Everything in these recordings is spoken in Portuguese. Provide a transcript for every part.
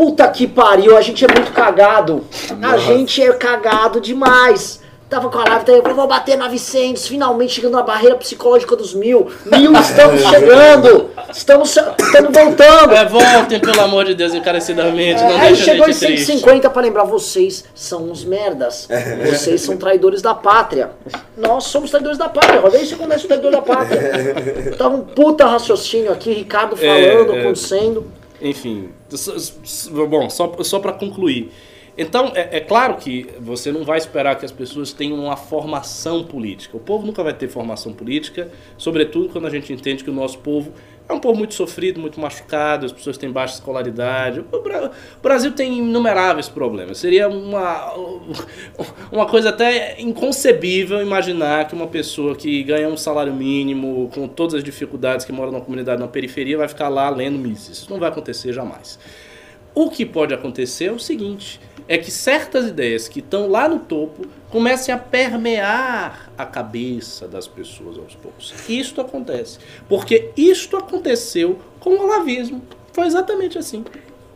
Puta que pariu, a gente é muito cagado. A gente é cagado demais. Tava com a live, tá aí, eu vou bater 900, finalmente chegando na barreira psicológica dos mil. Mil, estamos chegando. Estamos, estamos voltando. É, voltem, pelo amor de Deus, encarecidamente. Não Aí deixa chegou em gente triste. 150 pra lembrar, vocês são uns merdas. Vocês são traidores da pátria. Nós somos traidores da pátria. Olha isso acontece o traidor da pátria. Tava um puta raciocínio aqui, Ricardo falando, é. acontecendo. Enfim, bom, só, só para concluir. Então, é, é claro que você não vai esperar que as pessoas tenham uma formação política. O povo nunca vai ter formação política, sobretudo quando a gente entende que o nosso povo é um povo muito sofrido, muito machucado, as pessoas têm baixa escolaridade. O Bra- o Brasil tem inumeráveis problemas. Seria uma, uma coisa até inconcebível imaginar que uma pessoa que ganha um salário mínimo, com todas as dificuldades, que mora numa comunidade na periferia, vai ficar lá lendo Mises. Isso não vai acontecer jamais. O que pode acontecer é o seguinte: é que certas ideias que estão lá no topo comecem a permear a cabeça das pessoas aos poucos. Isto acontece. Porque isto aconteceu com o olavismo. Foi exatamente assim.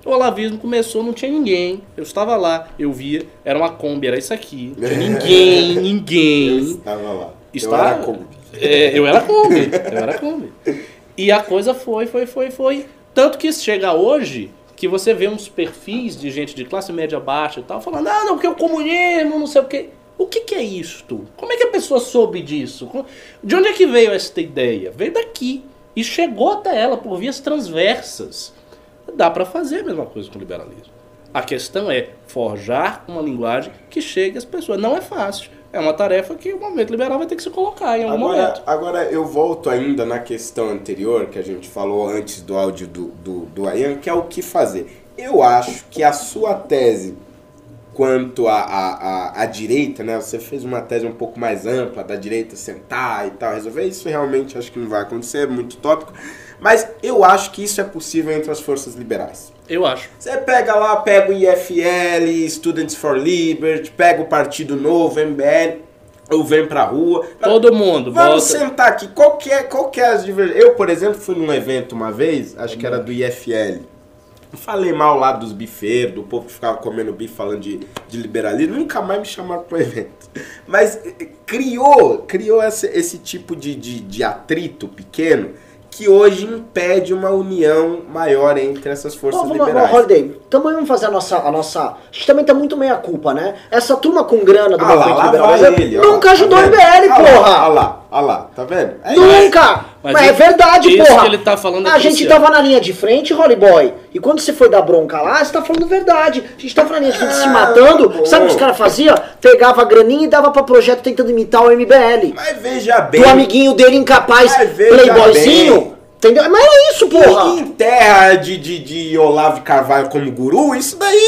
O olavismo começou, não tinha ninguém. Eu estava lá, eu via, era uma Kombi, era isso aqui. Não tinha ninguém, Eu ninguém. estava lá. Está- Eu era como? É, eu era Kombi, eu era Kombi. E a coisa foi, foi, foi, foi. Tanto que chega hoje que você vê uns perfis de gente de classe média baixa e tal, falando, ah, não, porque o comunismo, não sei o quê. O que, que é isto? Como é que a pessoa soube disso? De onde é que veio esta ideia? Veio daqui. E chegou até ela por vias transversas. Dá para fazer a mesma coisa com o liberalismo. A questão é forjar uma linguagem que chegue às pessoas. Não é fácil. É uma tarefa que o movimento liberal vai ter que se colocar em algum Agora, momento. agora eu volto ainda na questão anterior que a gente falou antes do áudio do, do, do Ayan, que é o que fazer. Eu acho que a sua tese quanto à a, a, a direita, né? Você fez uma tese um pouco mais ampla da direita sentar e tal, resolver isso realmente acho que não vai acontecer, é muito tópico. Mas eu acho que isso é possível entre as forças liberais. Eu acho. Você pega lá, pega o IFL, Students for Liberty, pega o Partido Novo, MBL, ou vem pra rua. Todo mundo, Vamos volta. sentar aqui. Qual que é, qual que é as divergências? Eu, por exemplo, fui num evento uma vez, acho que era do IFL. Falei mal lá dos bifeiros, do povo que ficava comendo bife falando de, de liberalismo. Nunca mais me chamaram pro evento. Mas eh, criou, criou esse, esse tipo de, de, de atrito pequeno que hoje impede uma união maior entre essas forças Ó, vamos liberais. Holiday, também vamos fazer a nossa, a nossa. A gente também tá muito meia culpa, né? Essa turma com grana do Ah movimento lá liberal ele, ó nunca lá, ajudou tá o vendo? MBL, Ah lá, porra! lá, ah lá, tá vendo? É. Nunca! Mas Mas, é isso- verdade, isso porra! que ele tá falando é A gente crucial. tava na linha de frente, Holly Boy. E quando você foi dar bronca lá, você tá falando verdade. A gente tava na linha de frente se Ah, matando. bom. Sabe o que os caras faziam? Pegava a graninha e dava pra projeto tentando imitar o MBL. Mas veja bem. Do amiguinho dele incapaz, playboyzinho. bem. Entendeu? Mas é isso, porra! Em terra de, de, de Olavo Carvalho como guru, isso daí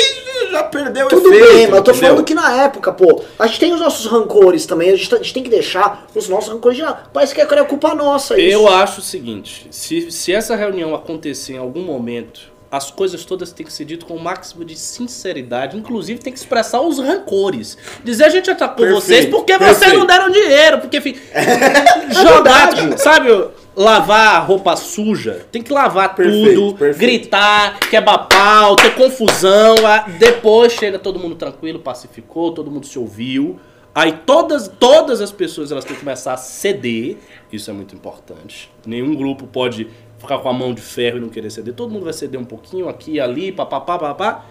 já perdeu Tudo efeito. bem, mas eu tô entendeu? falando que na época, pô, a gente tem os nossos rancores também, a gente, tá- a gente tem que deixar os nossos rancores de lado. Parece que é culpa nossa isso. Eu acho o seguinte: se, se essa reunião acontecer em algum momento, as coisas todas têm que ser ditas com o máximo de sinceridade. Inclusive, tem que expressar os rancores. Dizer a gente atacou Perfeito, vocês porque perfeito. vocês não deram dinheiro. Porque fi- jogar, verdade. sabe? Lavar a roupa suja, tem que lavar Perfeito, tudo, perfeito. gritar, quebrar pau, ter confusão. Depois chega todo mundo tranquilo, pacificou, todo mundo se ouviu. Aí todas, todas as pessoas elas têm que começar a ceder. Isso é muito importante. Nenhum grupo pode ficar com a mão de ferro e não querer ceder. Todo mundo vai ceder um pouquinho aqui e ali, papapá, papapá.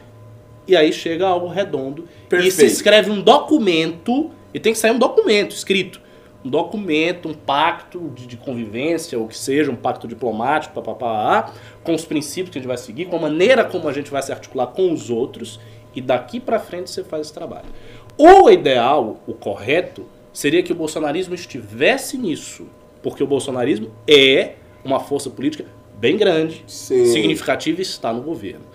E aí chega algo redondo. E se Perfeito. escreve um documento. E tem que sair um documento escrito. Um documento, um pacto de, de convivência, ou que seja, um pacto diplomático, papapá, com os princípios que a gente vai seguir, com a maneira como a gente vai se articular com os outros. E daqui pra frente você faz esse trabalho. O ideal, o correto, seria que o bolsonarismo estivesse nisso. Porque o bolsonarismo é uma força política bem grande, Sim. significativa e está no governo.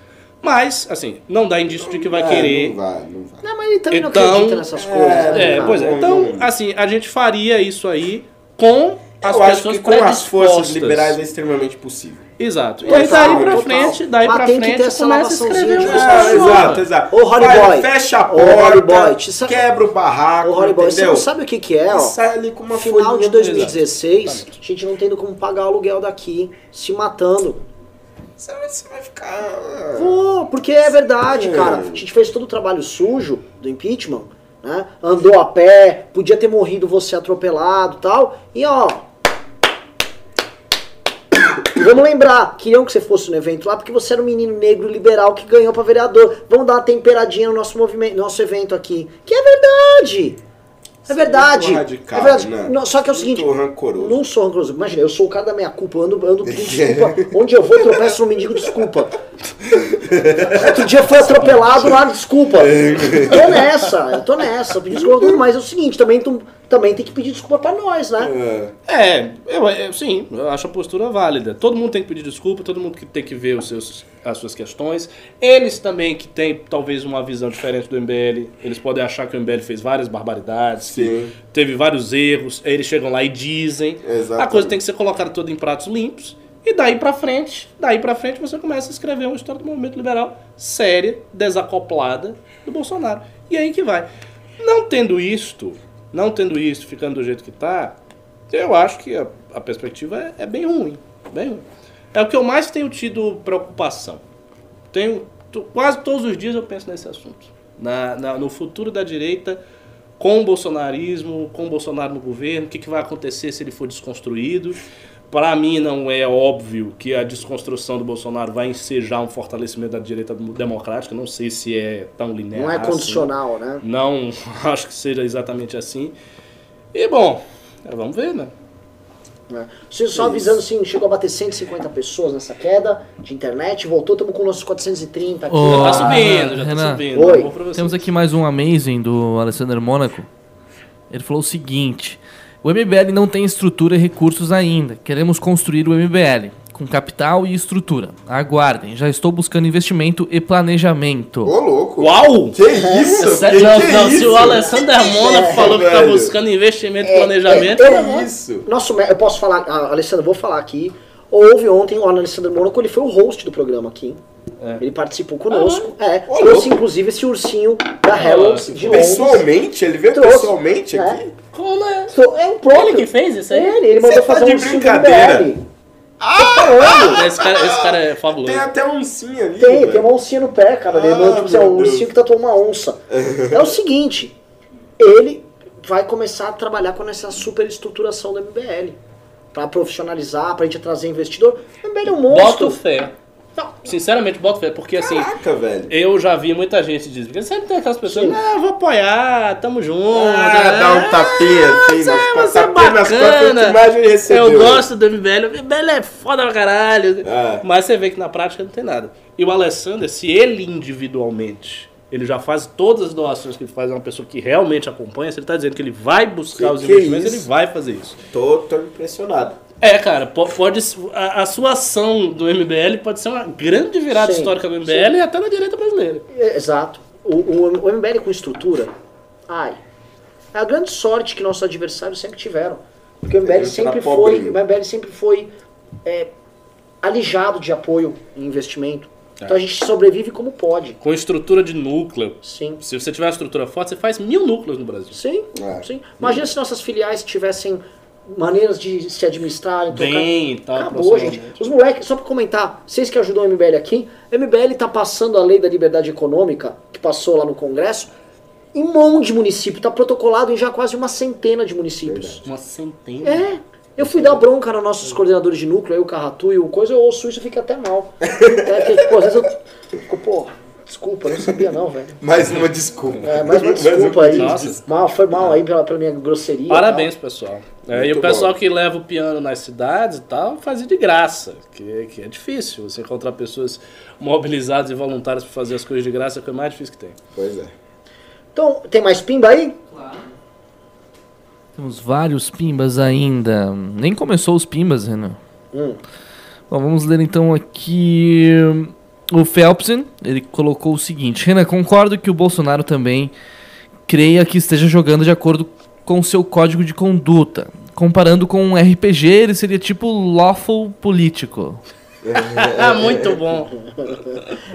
Mas, assim, não dá indício de que vai É, querer. Não vai, não vai. Não, mas ele também Então, não acredita nessas é, coisas. né, É, pois é. Então, assim, a gente faria isso aí com as Eu acho pessoas que com as forças liberais é extremamente possível. Exato. E Total, aí daí pra total. frente, daí Mas pra tem que frente ter essa começa a escrever um de Ah, exato, exato. Ô, Holly Vai, Boy. Fecha a porta, sa- quebra o barraco, Ô, Holly Boy, você entendeu? não sabe o que que é, ó? E sai ali com uma No final folhinha de do- 2016, a gente não tendo como pagar o aluguel daqui, se matando. Você vai, você vai ficar. Vou, porque é verdade, É. cara. A gente fez todo o trabalho sujo do impeachment, né? Andou a pé, podia ter morrido você atropelado e tal. E ó. Vamos lembrar, queriam que você fosse no evento lá porque você era um menino negro liberal que ganhou pra vereador. Vamos dar uma temperadinha no nosso movimento, no nosso evento aqui. Que é verdade! É verdade. muito radical, é verdade. né? Não, só que é o seguinte, Muito rancoroso. não sou rancoroso. Imagina, eu sou o cara da minha culpa, eu ando, ando pedindo desculpa. Onde eu vou, eu tropeço no mendigo, desculpa. Outro dia foi atropelado lá, desculpa. Tô nessa, eu tô nessa, eu pedi desculpa, mas é o seguinte, também, tu- também tem que pedir desculpa pra nós, né? É. É, eu, eu- sim, eu acho a postura válida. Todo mundo tem que pedir desculpa, todo mundo que tem que ver os seus, as suas questões. Eles também que têm talvez uma visão diferente do MBL, eles podem achar que o MBL fez várias barbaridades, que Sim. teve vários erros, eles chegam lá e dizem. Exatamente. A coisa tem que ser colocada toda em pratos limpos. E daí pra frente, daí pra frente você começa a escrever uma história do movimento liberal séria, desacoplada do Bolsonaro. E aí que vai. Não tendo isto, não tendo isto, ficando do jeito que tá, eu acho que a, a perspectiva é, é bem ruim. Bem ruim. É o que eu mais tenho tido preocupação. Tenho, to- quase todos os dias eu penso nesse assunto. Na, na- no futuro da direita, com o bolsonarismo, com o Bolsonaro no governo, o que, que vai acontecer se ele for desconstruído. Para mim, não é óbvio que a desconstrução do Bolsonaro vai ensejar um fortalecimento da direita democrática. Não sei se é tão linear. Não é assim. condicional, né? Não acho que seja exatamente assim. E bom, é, vamos ver, né? né? Só- avisando assim, chegou a bater 150 pessoas nessa queda de internet, voltou, estamos com nossos 430 aqui. Ô, Já tá subindo, já Renan, tá subindo. Oi. Temos aqui mais um Amazing do Alessandro Mônaco. Ele falou o seguinte: O MBL não tem estrutura e recursos ainda. Queremos construir o MBL com capital e estrutura. Aguardem, já estou buscando investimento e planejamento. Ô, louco. Uau! Que isso? Sé- Que não, que não, é se isso? o Alessandro Hermona É, falou que tá velho. buscando investimento e É, planejamento. é, Que isso? Nosso, eu posso falar, ah, Alessandro, vou falar aqui. Houve ontem o Alessandro Mônaco, ele foi o host do programa aqui. É. Ele participou conosco. é, Ô, trouxe louco. inclusive esse ursinho da Harold de Londres. Pessoalmente? Ele veio Trouxe. pessoalmente É. aqui? É? So- É um próprio. Ele que fez isso aí? Ele, ele mandou tá fazer de um brincadeira? Tô falando. Esse cara, esse cara é fabuloso. Tem até um sim ali. Tem, velho. tem uma oncinha no pé, cara. Ele Ah, mandou, tipo, meu um ursinho que tatuou uma onça. É o seguinte, ele vai começar a trabalhar com essa super estruturação do MBL. Pra profissionalizar, pra gente trazer investidor. O MBL é um monstro. Boto fé. Sinceramente, boto fé, porque assim. Caraca, velho. Eu já vi muita gente dizer, porque sempre tem aquelas pessoas, Sim. não, eu vou apoiar, tamo junto. Ah, dá um tapinha assim, Você, nas você é costas, que bacana. recebeu. Eu gosto do MBL, o MBL é foda pra caralho. É. Mas você vê que na prática não tem nada. E o Alessandro, se ele individualmente, ele já faz todas as doações que ele faz, é uma pessoa que realmente acompanha, se ele tá dizendo que ele vai buscar Que os é investimentos, isso? ele vai fazer isso. Tô, tô impressionado. É, cara, po- pode, a, a sua ação do MBL pode ser uma grande virada Sim, histórica do MBL sim. e até na direita brasileira. É, Exato. O, o, o MBL com estrutura, ai, é a grande sorte que nossos adversários sempre tiveram. Porque o MBL gente sempre foi, o MBL sempre foi é, alijado de apoio em investimento. Então a gente sobrevive como pode. Com estrutura de núcleo. Sim. Se você tiver uma estrutura forte, você faz mil núcleos no Brasil. Sim, É. sim. Imagina se nossas filiais tivessem maneiras de se administrarem, trocar- Bem, tá, Acabou, gente. Os moleques, só pra comentar, vocês que ajudam o MBL aqui, o MBL tá passando a lei da liberdade econômica, que passou lá no Congresso, em um monte de município, tá protocolado em já quase uma centena de municípios. Uma centena. É. Eu fui dar bronca nos nossos coordenadores de núcleo, aí o Carratu e o coisa, eu ouço isso e fica até mal. É, porque, tipo, às vezes eu fico, pô, desculpa, não sabia não, velho. Mais uma desculpa. É, mais uma desculpa aí. Nossa. Mal, foi mal aí pela, pela minha grosseria. Parabéns, pessoal. É, e o pessoal bom. que leva o piano nas cidades e tal, faz de graça. Que, que é difícil. Você encontrar pessoas mobilizadas e voluntárias para fazer as coisas de graça é a coisa mais difícil que tem. Pois é. Então, tem mais pimba aí? Temos vários pimbas ainda. Nem começou os pimbas, Renan. Hum. Bom, vamos ler então aqui. O Phelpsen, ele colocou o seguinte: Renan, concordo que o Bolsonaro também creia que esteja jogando de acordo com seu código de conduta. Comparando com um RPG, ele seria tipo lawful político. Ah, muito bom.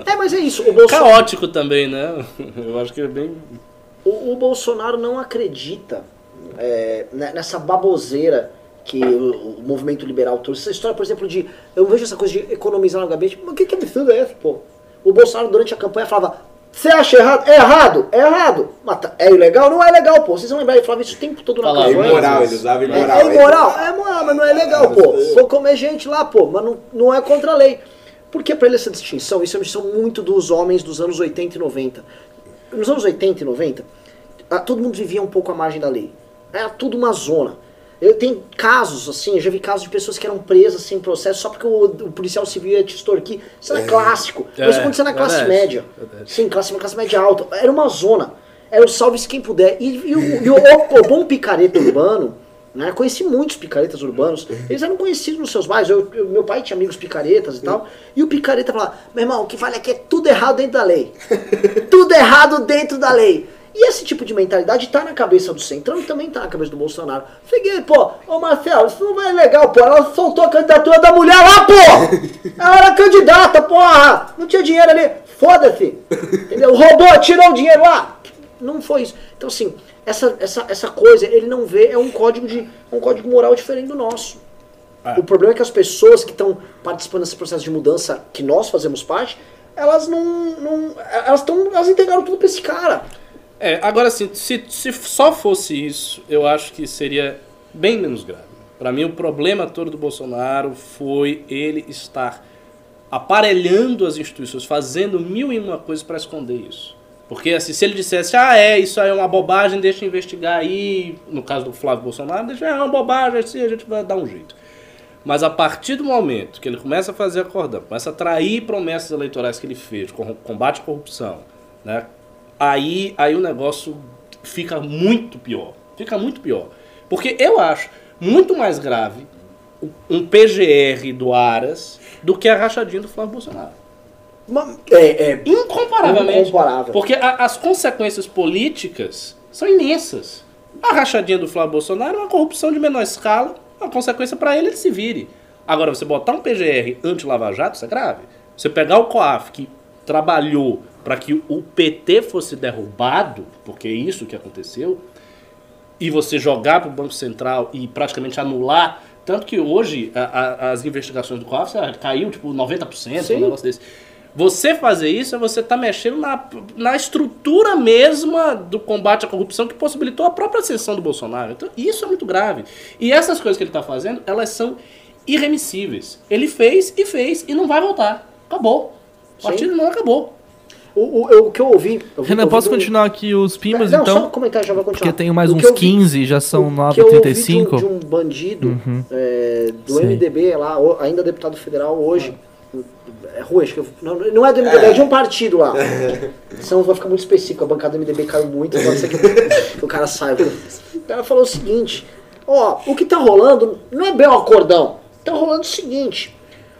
É, mas é isso. O Bolsonaro, Caótico também, né? Eu acho que é bem. o, o Bolsonaro não acredita é, ne- nessa baboseira que o, o movimento liberal trouxe. Essa história, por exemplo, de. Eu vejo essa coisa de economizar no gabinete. Mas que, que absurdo é esse, pô? O Bolsonaro, durante a campanha, falava: Você acha errado? É errado? É errado. Mas tá- é ilegal? Não é legal, pô. Vocês vão lembrar, ele falava isso o tempo todo na Falava. É campanha. imoral, ele usava É, imoral. é imoral? É moral, mas não é legal, pô. Vou comer gente lá, pô, mas não, não é contra a lei. Por que pra ele essa distinção? Isso é uma distinção muito dos homens dos anos 80 e 90. Nos anos 80 e 90, ah, todo mundo vivia um pouco à margem da lei. Era tudo uma zona. Eu tenho casos, assim, eu já vi casos de pessoas que eram presas sem processo só porque o, o policial civil ia te extorquir. Isso era clássico. Mas isso É, acontecia na classe verdade, média. verdade. Sim, classe, uma classe média alta. Era uma zona. Era o salve-se quem puder. E, e o, e o- o- o bom picareta urbano, né? Conheci muitos picaretas urbanos. Eles eram conhecidos nos seus bairros. Eu- eu- meu pai tinha amigos picaretas e tal. E o picareta falava: meu irmão, o que vale aqui é tudo errado dentro da lei. tudo errado dentro da lei. E esse tipo de mentalidade tá na cabeça do Centrão e também tá na cabeça do Bolsonaro. Cheguei, pô, ô Marcelo, isso não é legal, pô. Ela soltou a candidatura da mulher lá, pô! Ela era candidata, porra! Não tinha dinheiro ali. Foda-se! Entendeu? Roubou, tirou o dinheiro lá! Não foi isso. Então, assim, essa, essa, essa coisa, ele não vê, é um código de. um código moral diferente do nosso. Ah. O problema é que as pessoas que estão participando desse processo de mudança que nós fazemos parte, elas não. não elas estão. Elas integraram tudo pra esse cara. É, agora assim, se, se só fosse isso, eu acho que seria bem menos grave. Para mim, o problema todo do Bolsonaro foi ele estar aparelhando as instituições, fazendo mil e uma coisas para esconder isso. Porque assim, se ele dissesse, ah, é, isso aí é uma bobagem, deixa eu investigar aí, no caso do Flávio Bolsonaro, deixa, é uma bobagem, assim a gente vai dar um jeito. Mas a partir do momento que ele começa a fazer acordão, começa a trair promessas eleitorais que ele fez, com combate à corrupção, né? Aí, aí o negócio fica muito pior. Fica muito pior. Porque eu acho muito mais grave um PGR do Aras do que a rachadinha do Flávio Bolsonaro. É, é, Incomparavelmente. Incomparável. Porque a- as consequências políticas são imensas. A rachadinha do Flávio Bolsonaro é uma corrupção de menor escala, a consequência para ele, ele se vire. Agora, você botar um PGR anti-Lava Jato, isso é grave. Você pegar o COAF, que trabalhou para que o PT fosse derrubado, porque é isso que aconteceu, e você jogar para o Banco Central e praticamente anular. Tanto que hoje a- a- as investigações do COAF ah, caiu tipo 90%, Sim. um negócio desse. Você fazer isso é você estar mexendo na, na estrutura mesma do combate à corrupção que possibilitou a própria ascensão do Bolsonaro. Então, isso é muito grave. E essas coisas que ele está fazendo, elas são irremissíveis. Ele fez e fez e não vai voltar. Acabou. O partido não acabou. O, o, o que eu ouvi. eu vi- Renan, eu posso do- continuar aqui os pimbas, Não, só um então? comentário, já vou continuar. Porque tenho mais O uns que eu vi- 15, já são o que eu ouvi 9h35. De um, de um bandido é, do Sim. MDB lá, o- ainda deputado federal hoje. É ruim, acho que eu, não, não é do MDB, é. de um partido lá. Senão vai ficar muito específico, a bancada do MDB caiu muito, pode ser que, que o cara saiba. O cara falou o seguinte: ó, o que tá rolando não é bem um acordão. Tá rolando o seguinte.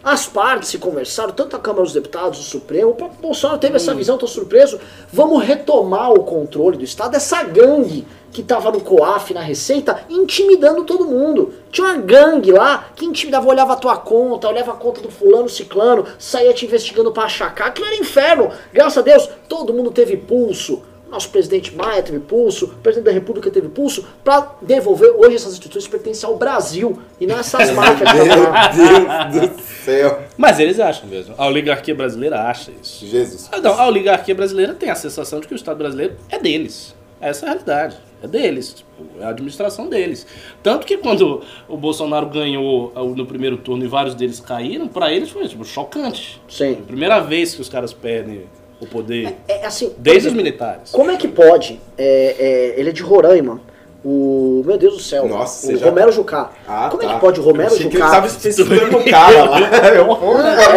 As partes se conversaram, tanto a Câmara dos Deputados, o Supremo, o próprio Bolsonaro teve essa visão, tô surpreso. Vamos retomar o controle do Estado, essa gangue que tava no COAF, na Receita, intimidando todo mundo. Tinha uma gangue lá que intimidava, olhava a tua conta, olhava a conta do fulano, ciclano, saía te investigando pra achacar. Aquilo era inferno. Graças a Deus, todo mundo teve pulso. Nosso presidente Maia teve pulso, o presidente da República teve pulso, pra devolver. Hoje essas instituições pertencem ao Brasil e não essas lá. Meu Deus do céu. Mas eles acham mesmo. A oligarquia brasileira acha isso. Jesus. Ah, não, a oligarquia brasileira tem a sensação de que o Estado brasileiro é deles. Essa é a realidade. É deles. Tipo, é a administração deles. Tanto que quando o Bolsonaro ganhou no primeiro turno e vários deles caíram, pra eles foi tipo, chocante. Sim. Primeira vez que os caras perdem o poder. É assim. por Desde os exemplo, militares. Como é que pode? É, é, ele é de Roraima. O. Meu Deus do céu. Nossa, o já- Romero Jucá. Ah, Como é tá. que pode o Romero que ele Jucá? tava especificando o cara lá. Eu,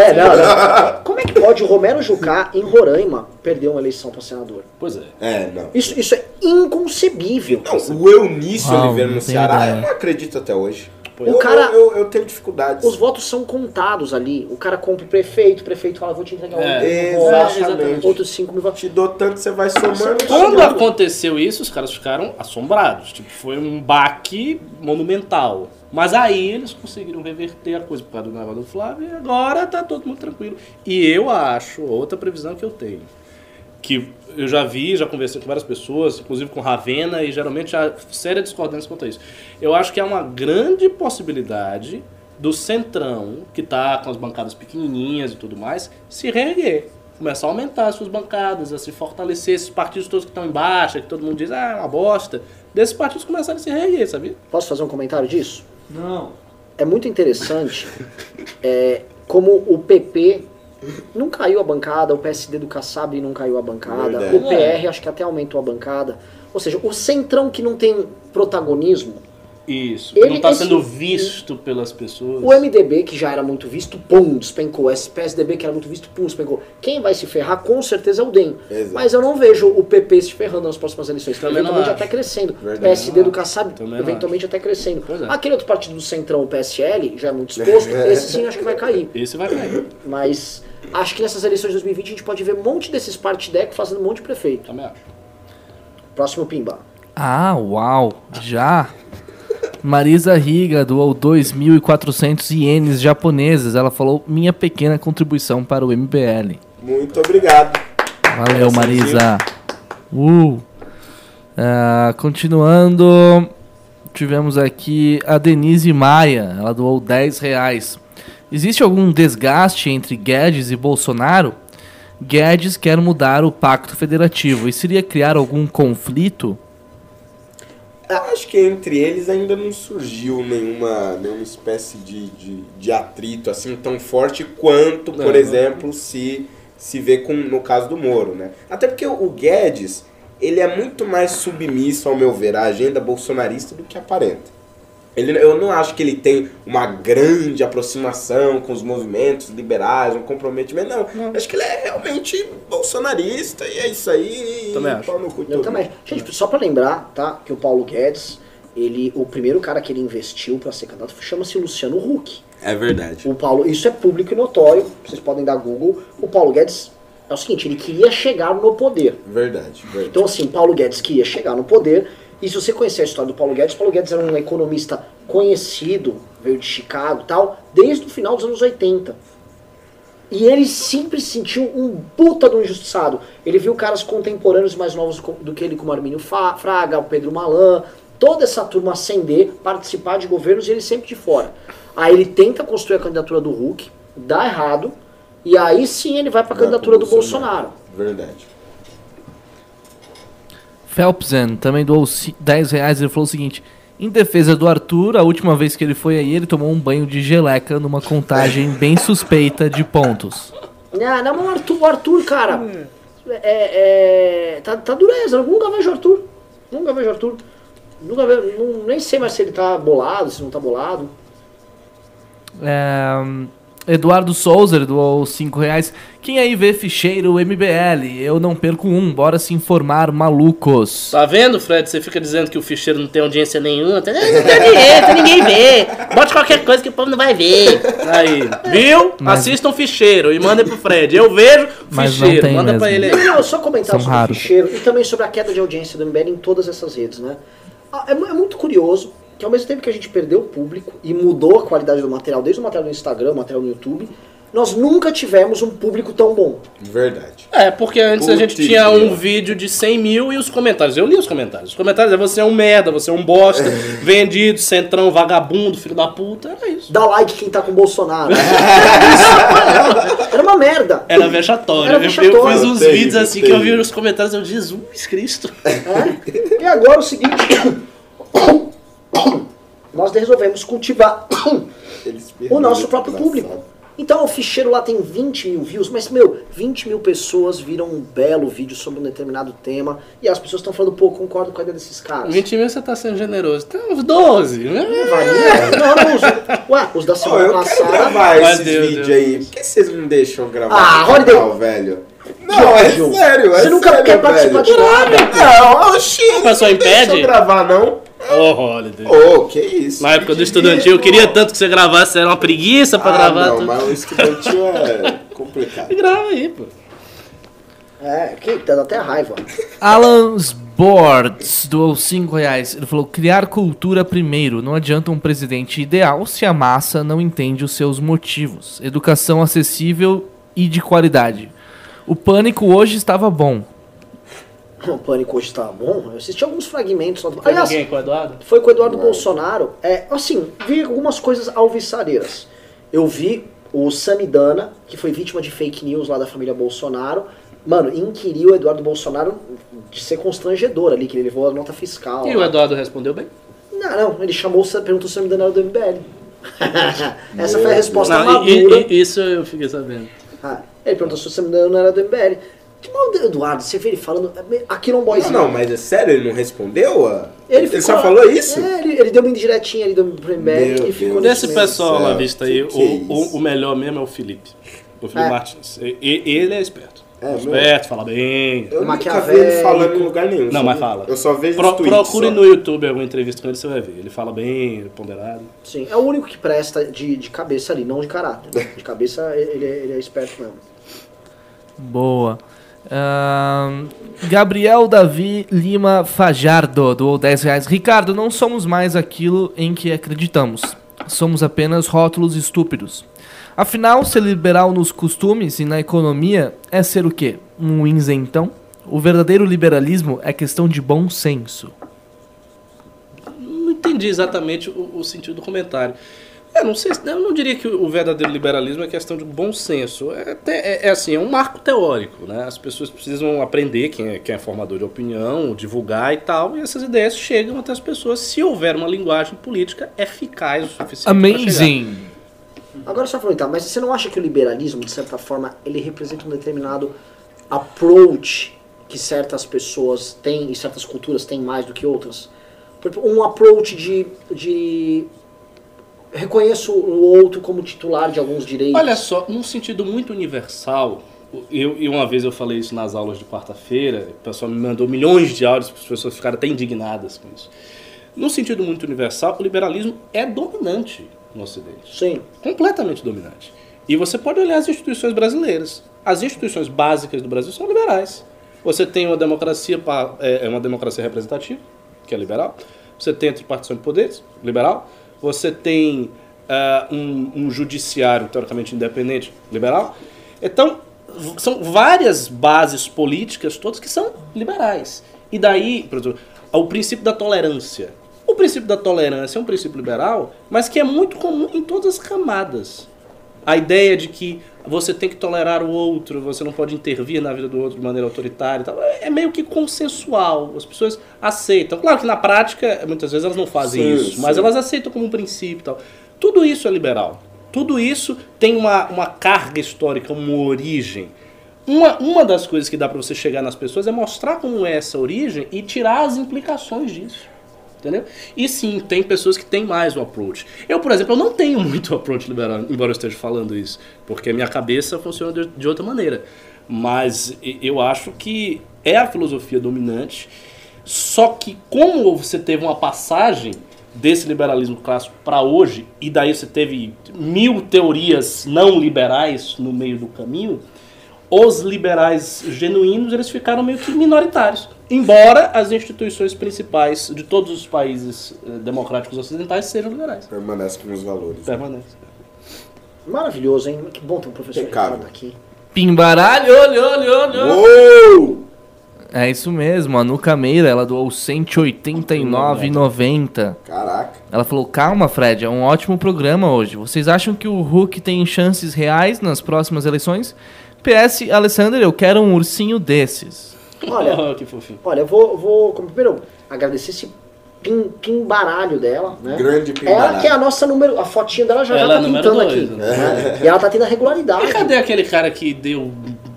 É, não, não. Como é que pode o Romero Jucá em Roraima perder uma eleição para senador? Pois é. É, não. Isso, isso é inconcebível. Não, o Eunício Ah, Oliveira no Ceará, ideia. eu não acredito até hoje. O eu, cara- eu, eu, eu tenho dificuldades. Os votos são contados ali. O cara compra o prefeito, o prefeito fala, vou te entregar É, um voto, exatamente. outros 5 mil votos. Te dou tanto, você vai somando. Quando aconteceu isso, os caras ficaram assombrados. Tipo, foi um baque monumental. Mas aí eles conseguiram reverter a coisa por causa do negócio do Flávio e agora tá todo mundo tranquilo. E eu acho, outra previsão que eu tenho, que eu já vi, já conversei com várias pessoas, inclusive com Ravena, e geralmente há séria discordância quanto a isso. Eu acho que há uma grande possibilidade do Centrão, que está com as bancadas pequenininhas e tudo mais, se reerguer. Começar a aumentar as suas bancadas, a se fortalecer, esses partidos todos que estão em baixa, que todo mundo diz, ah, é uma bosta, desses partidos começarem a se reerguer, sabia? Posso fazer um comentário disso? Não. É muito interessante é, como o PP não caiu a bancada, o PSD do Kassab não caiu a bancada, Verdade. o PR acho que até aumentou a bancada. Ou seja, o Centrão que não tem protagonismo, Isso. Ele- não está sendo visto pelas pessoas. o MDB que já era muito visto, pum, despencou. Esse PSDB que era muito visto, pum, despencou. Quem vai se ferrar com certeza é o DEM. Exato. Mas eu não vejo o PP se ferrando nas próximas eleições. Também eventualmente até crescendo. Verdade. PSD do Kassab, eventualmente até crescendo. É. Aquele outro partido do Centrão, o PSL, já é muito exposto. esse sim acho que vai cair. Esse vai cair. Mas acho que nessas eleições de 2020 a gente pode ver um monte desses partidecos fazendo um monte de prefeito. Também acho. Próximo Pimba. Ah, uau. Já? Marisa Riga doou 2.400 ienes japoneses. Ela falou minha pequena contribuição para o MBL. Muito obrigado. Valeu, Marisa. Uh. Ah, continuando, tivemos aqui a Denise Maia. Ela doou 10 reais. Existe algum desgaste entre Guedes e Bolsonaro? Guedes quer mudar o pacto federativo e seria criar algum conflito? Acho que entre eles ainda não surgiu nenhuma, nenhuma espécie de, de, de atrito assim tão forte quanto, por Não. exemplo, se, se vê com, no caso do Moro, né? Até porque o o Guedes, ele é muito mais submisso, ao meu ver, à agenda bolsonarista do que aparenta. Ele, eu não acho que ele tem uma grande aproximação com os movimentos liberais, um comprometimento, não. Acho que ele é realmente bolsonarista e é isso aí. Também acho. Eu também. Gente, só pra lembrar, tá? Que o Paulo Guedes, ele, o primeiro cara que ele investiu pra ser candidato chama-se Luciano Huck. É verdade. O Paulo, isso é público e notório, vocês podem dar Google. O Paulo Guedes é o seguinte, ele queria chegar no poder. Verdade, verdade. Então, assim, Paulo Guedes queria chegar no poder. E se você conhecer a história do Paulo Guedes, Paulo Guedes era um economista conhecido, veio de Chicago e tal, desde o final dos anos 80. E ele sempre se sentiu um puta do injustiçado. Ele viu caras contemporâneos mais novos do que ele, como Arminio Fa- Fraga, o Pedro Malan, toda essa turma ascender, participar de governos e ele sempre de fora. Aí ele tenta construir a candidatura do Hulk, dá errado, e aí sim ele vai pra Vai candidatura do Bolsonaro. Verdade. Phelpsen também doou ci- 10 reais. Ele falou o seguinte: em defesa do Arthur, a última vez que ele foi aí, ele tomou um banho de geleca numa contagem bem suspeita de pontos. Ah, não, mas o Arthur, o Arthur, cara, é, é, tá, tá dureza. Eu nunca vejo o Arthur. Nunca vejo o Arthur. Nunca vejo, não- nem sei mais se ele tá bolado, se não tá bolado. É, Eduardo Souza doou 5 reais. Quem aí vê ficheiro MBL? Eu não perco um, bora se informar, malucos. Tá vendo, Fred? Você fica dizendo que o ficheiro não tem audiência nenhuma. Não tem audiência, ninguém vê. Bote qualquer coisa que o povo não vai ver. Aí, viu? Mas- Assistam ficheiro e mandem pro Fred. Eu vejo Mas não ficheiro. tem Manda pra mesmo. ele aí. Não, só comentar São sobre raros. o ficheiro e também sobre a queda de audiência do MBL em todas essas redes, né? Ah, É, é muito curioso que ao mesmo tempo que a gente perdeu o público e mudou a qualidade do material, desde o material no Instagram, o material no YouTube, nós nunca tivemos um público tão bom. Verdade. É, porque antes a gente tinha um vídeo de 100 mil e os comentários. Eu li os comentários. Os comentários é você é um merda, você é um bosta, vendido, centrão, vagabundo, filho da puta. Era isso. Dá like quem tá com o Bolsonaro. Era uma merda. Era vexatório. Era Eu- Eu, vexatório. fiz uns vídeos assim que eu vi nos comentários eu, Jesus Cristo. É? E agora o seguinte. Nós resolvemos cultivar o nosso próprio público. Então o ficheiro lá tem 20 mil views, mas meu, 20 mil pessoas viram um belo vídeo sobre um determinado tema e as pessoas estão falando, pô, concordo com a ideia desses caras. 20 mil você tá sendo generoso. Tem uns 12. né? Varia? Não, não, os, ué, os da semana eu quero passada. gravar Vai, esses Deus, vídeos Deus. aí. Por que vocês não deixam eu gravar Ah, no Holiday. velho? Não, é sério, é Você nunca sério, quer participar velho. de nada. Não, oxi, A pessoa não deixa impede? eu gravar, não. Oh, Holiday. Ô, que isso. Na época do Que estudantil, eu queria tanto que você gravasse, era uma preguiça pra ah, gravar. não, tudo. mas o estudantil é complicado. Grava aí, pô. É, que dá até raiva. Alan Boards doou 5 reais. Ele falou: criar cultura primeiro. Não adianta um presidente ideal se a massa não entende os seus motivos. Educação acessível e de qualidade. O pânico hoje estava bom. O Pânico hoje tá bom. Eu assisti alguns fragmentos. lá do- Foi Aliás, com o Eduardo? foi com o Eduardo Bolsonaro. É, assim, vi algumas coisas alvissareiras. Eu vi o Samidana, que foi vítima de fake news lá da família Bolsonaro. Mano, inquiriu o Eduardo Bolsonaro de ser constrangedor ali, que ele levou a nota fiscal. E lá. o Eduardo respondeu bem? Não, não, ele chamou, o- perguntou se o Samidana era do MBL. Essa foi a resposta Não, madura. e- e- isso eu fiquei sabendo. Ah, ele perguntou se o Samidana era do MBL. Que mal, Eduardo, você vê ele falando. Aqui não Não, boyzinho. não, mas é sério, ele não respondeu? ah? Ele, Ele, só lá- falou isso? É, ele, ele deu uma indiretinha ali do Meu e ficou Deus. Desse pessoal lá céu, visto aí, que é o, o, o melhor mesmo é o Felipe. O Felipe É. Martins. E- ele é esperto. É, esperto, fala bem. Eu nunca vi ele falando em lugar nenhum. Não, mas fala. Eu só vejo Pro- tweets. procure só. no YouTube alguma entrevista com ele, você vai ver. Ele fala bem, ponderado. Sim, é o único que presta de, de cabeça ali, não de caráter. De cabeça ele, é- ele é esperto mesmo. Boa. Gabriel Davi Lima Fajardo doou 10 reais. Ricardo, não somos mais aquilo em que acreditamos. Somos apenas rótulos estúpidos. Afinal, ser liberal nos costumes e na economia é ser o quê? Um isentão? O verdadeiro liberalismo é questão de bom senso. Não entendi exatamente o, o sentido do comentário. Eu não sei, se- eu não diria que o verdadeiro liberalismo é questão de bom senso. É, é- é assim, é um marco teórico, né? As pessoas precisam aprender quem é, quem é formador de opinião, divulgar e tal, e essas ideias chegam até as pessoas se houver uma linguagem política eficaz o suficiente. Amazing! Agora só falando, tá, mas você não acha que o liberalismo, de certa forma, ele representa um determinado approach que certas pessoas têm e certas culturas têm mais do que outras? Um approach de, de reconheço o outro como titular de alguns direitos. Olha só, num sentido muito universal, eu, e uma vez eu falei isso nas aulas de quarta-feira, o pessoal me mandou milhões de áudios, as pessoas ficaram até indignadas com isso. Num sentido muito universal, o liberalismo é dominante no Ocidente. Sim. Completamente dominante. E você pode olhar as instituições brasileiras. As instituições básicas do Brasil são liberais. Você tem uma democracia, é é uma democracia representativa, que é liberal. Você tem a tripartição de poderes, liberal. Você tem ah, um, um judiciário teoricamente independente, liberal. Então, são várias bases políticas, todas que são liberais. E daí, por exemplo, o princípio da tolerância. O princípio da tolerância é um princípio liberal, mas que é muito comum em todas as camadas. A ideia de que você tem que tolerar o outro, você não pode intervir na vida do outro de maneira autoritária e tal, é é meio que consensual. As pessoas aceitam. Claro que na prática, muitas vezes elas não fazem Sim, isso, mas sim. elas aceitam como um princípio e tal. Tudo isso é liberal. Tudo isso tem uma, uma carga histórica, uma origem. Uma, uma das coisas que dá para você chegar nas pessoas é mostrar como é essa origem e tirar as implicações disso. Entendeu? E sim, tem pessoas que têm mais o approach. Eu, por exemplo, eu não tenho muito approach liberal, embora eu esteja falando isso, porque a minha cabeça funciona de, de outra maneira. Mas eu acho que é a filosofia dominante, só que como você teve uma passagem desse liberalismo clássico para hoje, e daí você teve mil teorias não liberais no meio do caminho, os liberais genuínos eles ficaram meio que minoritários. Embora as instituições principais de todos os países eh, democráticos ocidentais sejam liberais. Permanece com os valores. Permanece. Maravilhoso, hein? Que bom ter um professor. Ricardo aqui. Pimbaralho, olho, olho, olho. Uou! É isso mesmo, a Nuca Meira, ela doou 189,90. Caraca. Ela falou: Calma, Fred, é um ótimo programa hoje. Vocês acham que o Hulk tem chances reais nas próximas eleições? PS, Alessander, eu quero um ursinho desses. Olha, que fofinho. olha, eu vou, vou como primeiro agradecer esse pim, pimbaralho dela, né? Grande Ela pimbaralho. que é a nossa número, a fotinha dela já, já Ela tá é número pintando dois, aqui. né? né? E ela tá tendo a regularidade. E cadê aquele cara que deu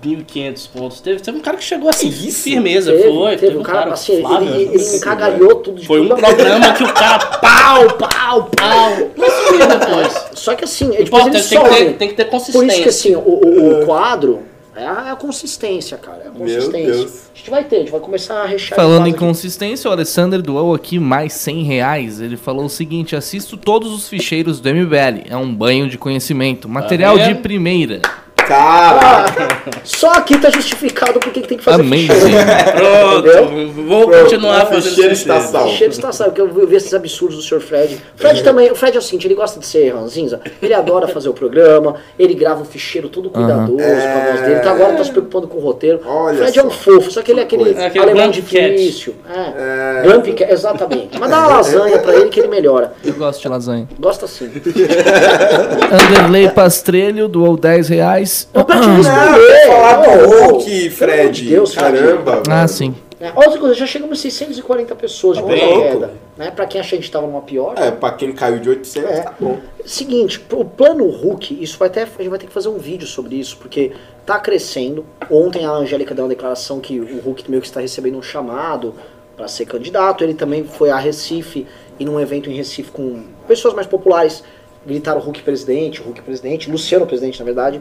1.500 pontos? Teve, teve um cara que chegou assim, Que isso? firmeza, Teve, foi. teve um cara, assim, ele, Flávio, ele, ele assim, encagalhou tudo de Foi um programa que o cara pau, pau, pau. Mas sumiu depois. Só que assim, ele, depois ele Importante, tem que, some. ter, tem que ter Por consistência. isso que assim, o, o- o quadro é a, é a consistência, cara. É a Meu consistência. Deus. A gente vai ter, a gente vai começar a rechear. Falando em consistência, o Alessander doou aqui mais 100 reais. Ele falou o seguinte: assisto todos os ficheiros do MBL. É um banho de conhecimento. Material de vendo? Primeira. Cara, Só aqui tá justificado porque que tem que fazer ficheiro. Pronto, vou Pronto, continuar o fazendo ficheiro. está salvo. Ficheiro está sabe, porque eu vi esses absurdos do Sr. Fred. Fred também, o Fred é o seguinte, ele gosta de ser ranzinza, ele adora fazer o programa, ele grava um ficheiro todo cuidadoso com a voz dele, então agora tá se preocupando com o roteiro. Olha Fred é um só. fofo, só que ele é aquele. É aquele alemão difícil. É. Grumpy Cat, exatamente. Mas dá uma lasanha pra ele que ele melhora. Eu gosto de lasanha. Gosta sim. Anderley Pastrelho doou 10 reais. Não, pra te responder. falar do Hulk, Fred. de Deus. Caramba. Ah, sim. É, Outra coisa, já chegamos a 640 pessoas de Tá queda. Né? Pra quem achou que a gente tava numa pior. É, pra quem caiu de 800, É. tá bom. Seguinte, o plano Hulk, isso vai até, a gente vai ter que fazer um vídeo sobre isso, porque tá crescendo. Ontem a Angélica deu uma declaração que o Hulk meio que está recebendo um chamado para ser candidato. Ele também foi a Recife e num evento em Recife com pessoas mais populares gritaram Hulk presidente, Hulk presidente, Luciano presidente, na verdade.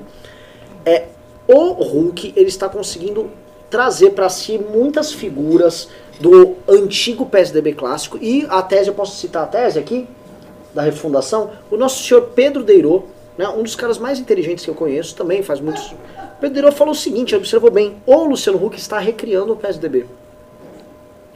É, o Hulk, ele está conseguindo trazer para si muitas figuras do antigo PSDB clássico e a tese, eu posso citar a tese aqui? da refundação, o nosso senhor Pedro Deirô, né, um dos caras mais inteligentes que eu conheço, também faz muitos. Pedro Deirô falou o seguinte, observou bem, o Luciano Huck está recriando o PSDB.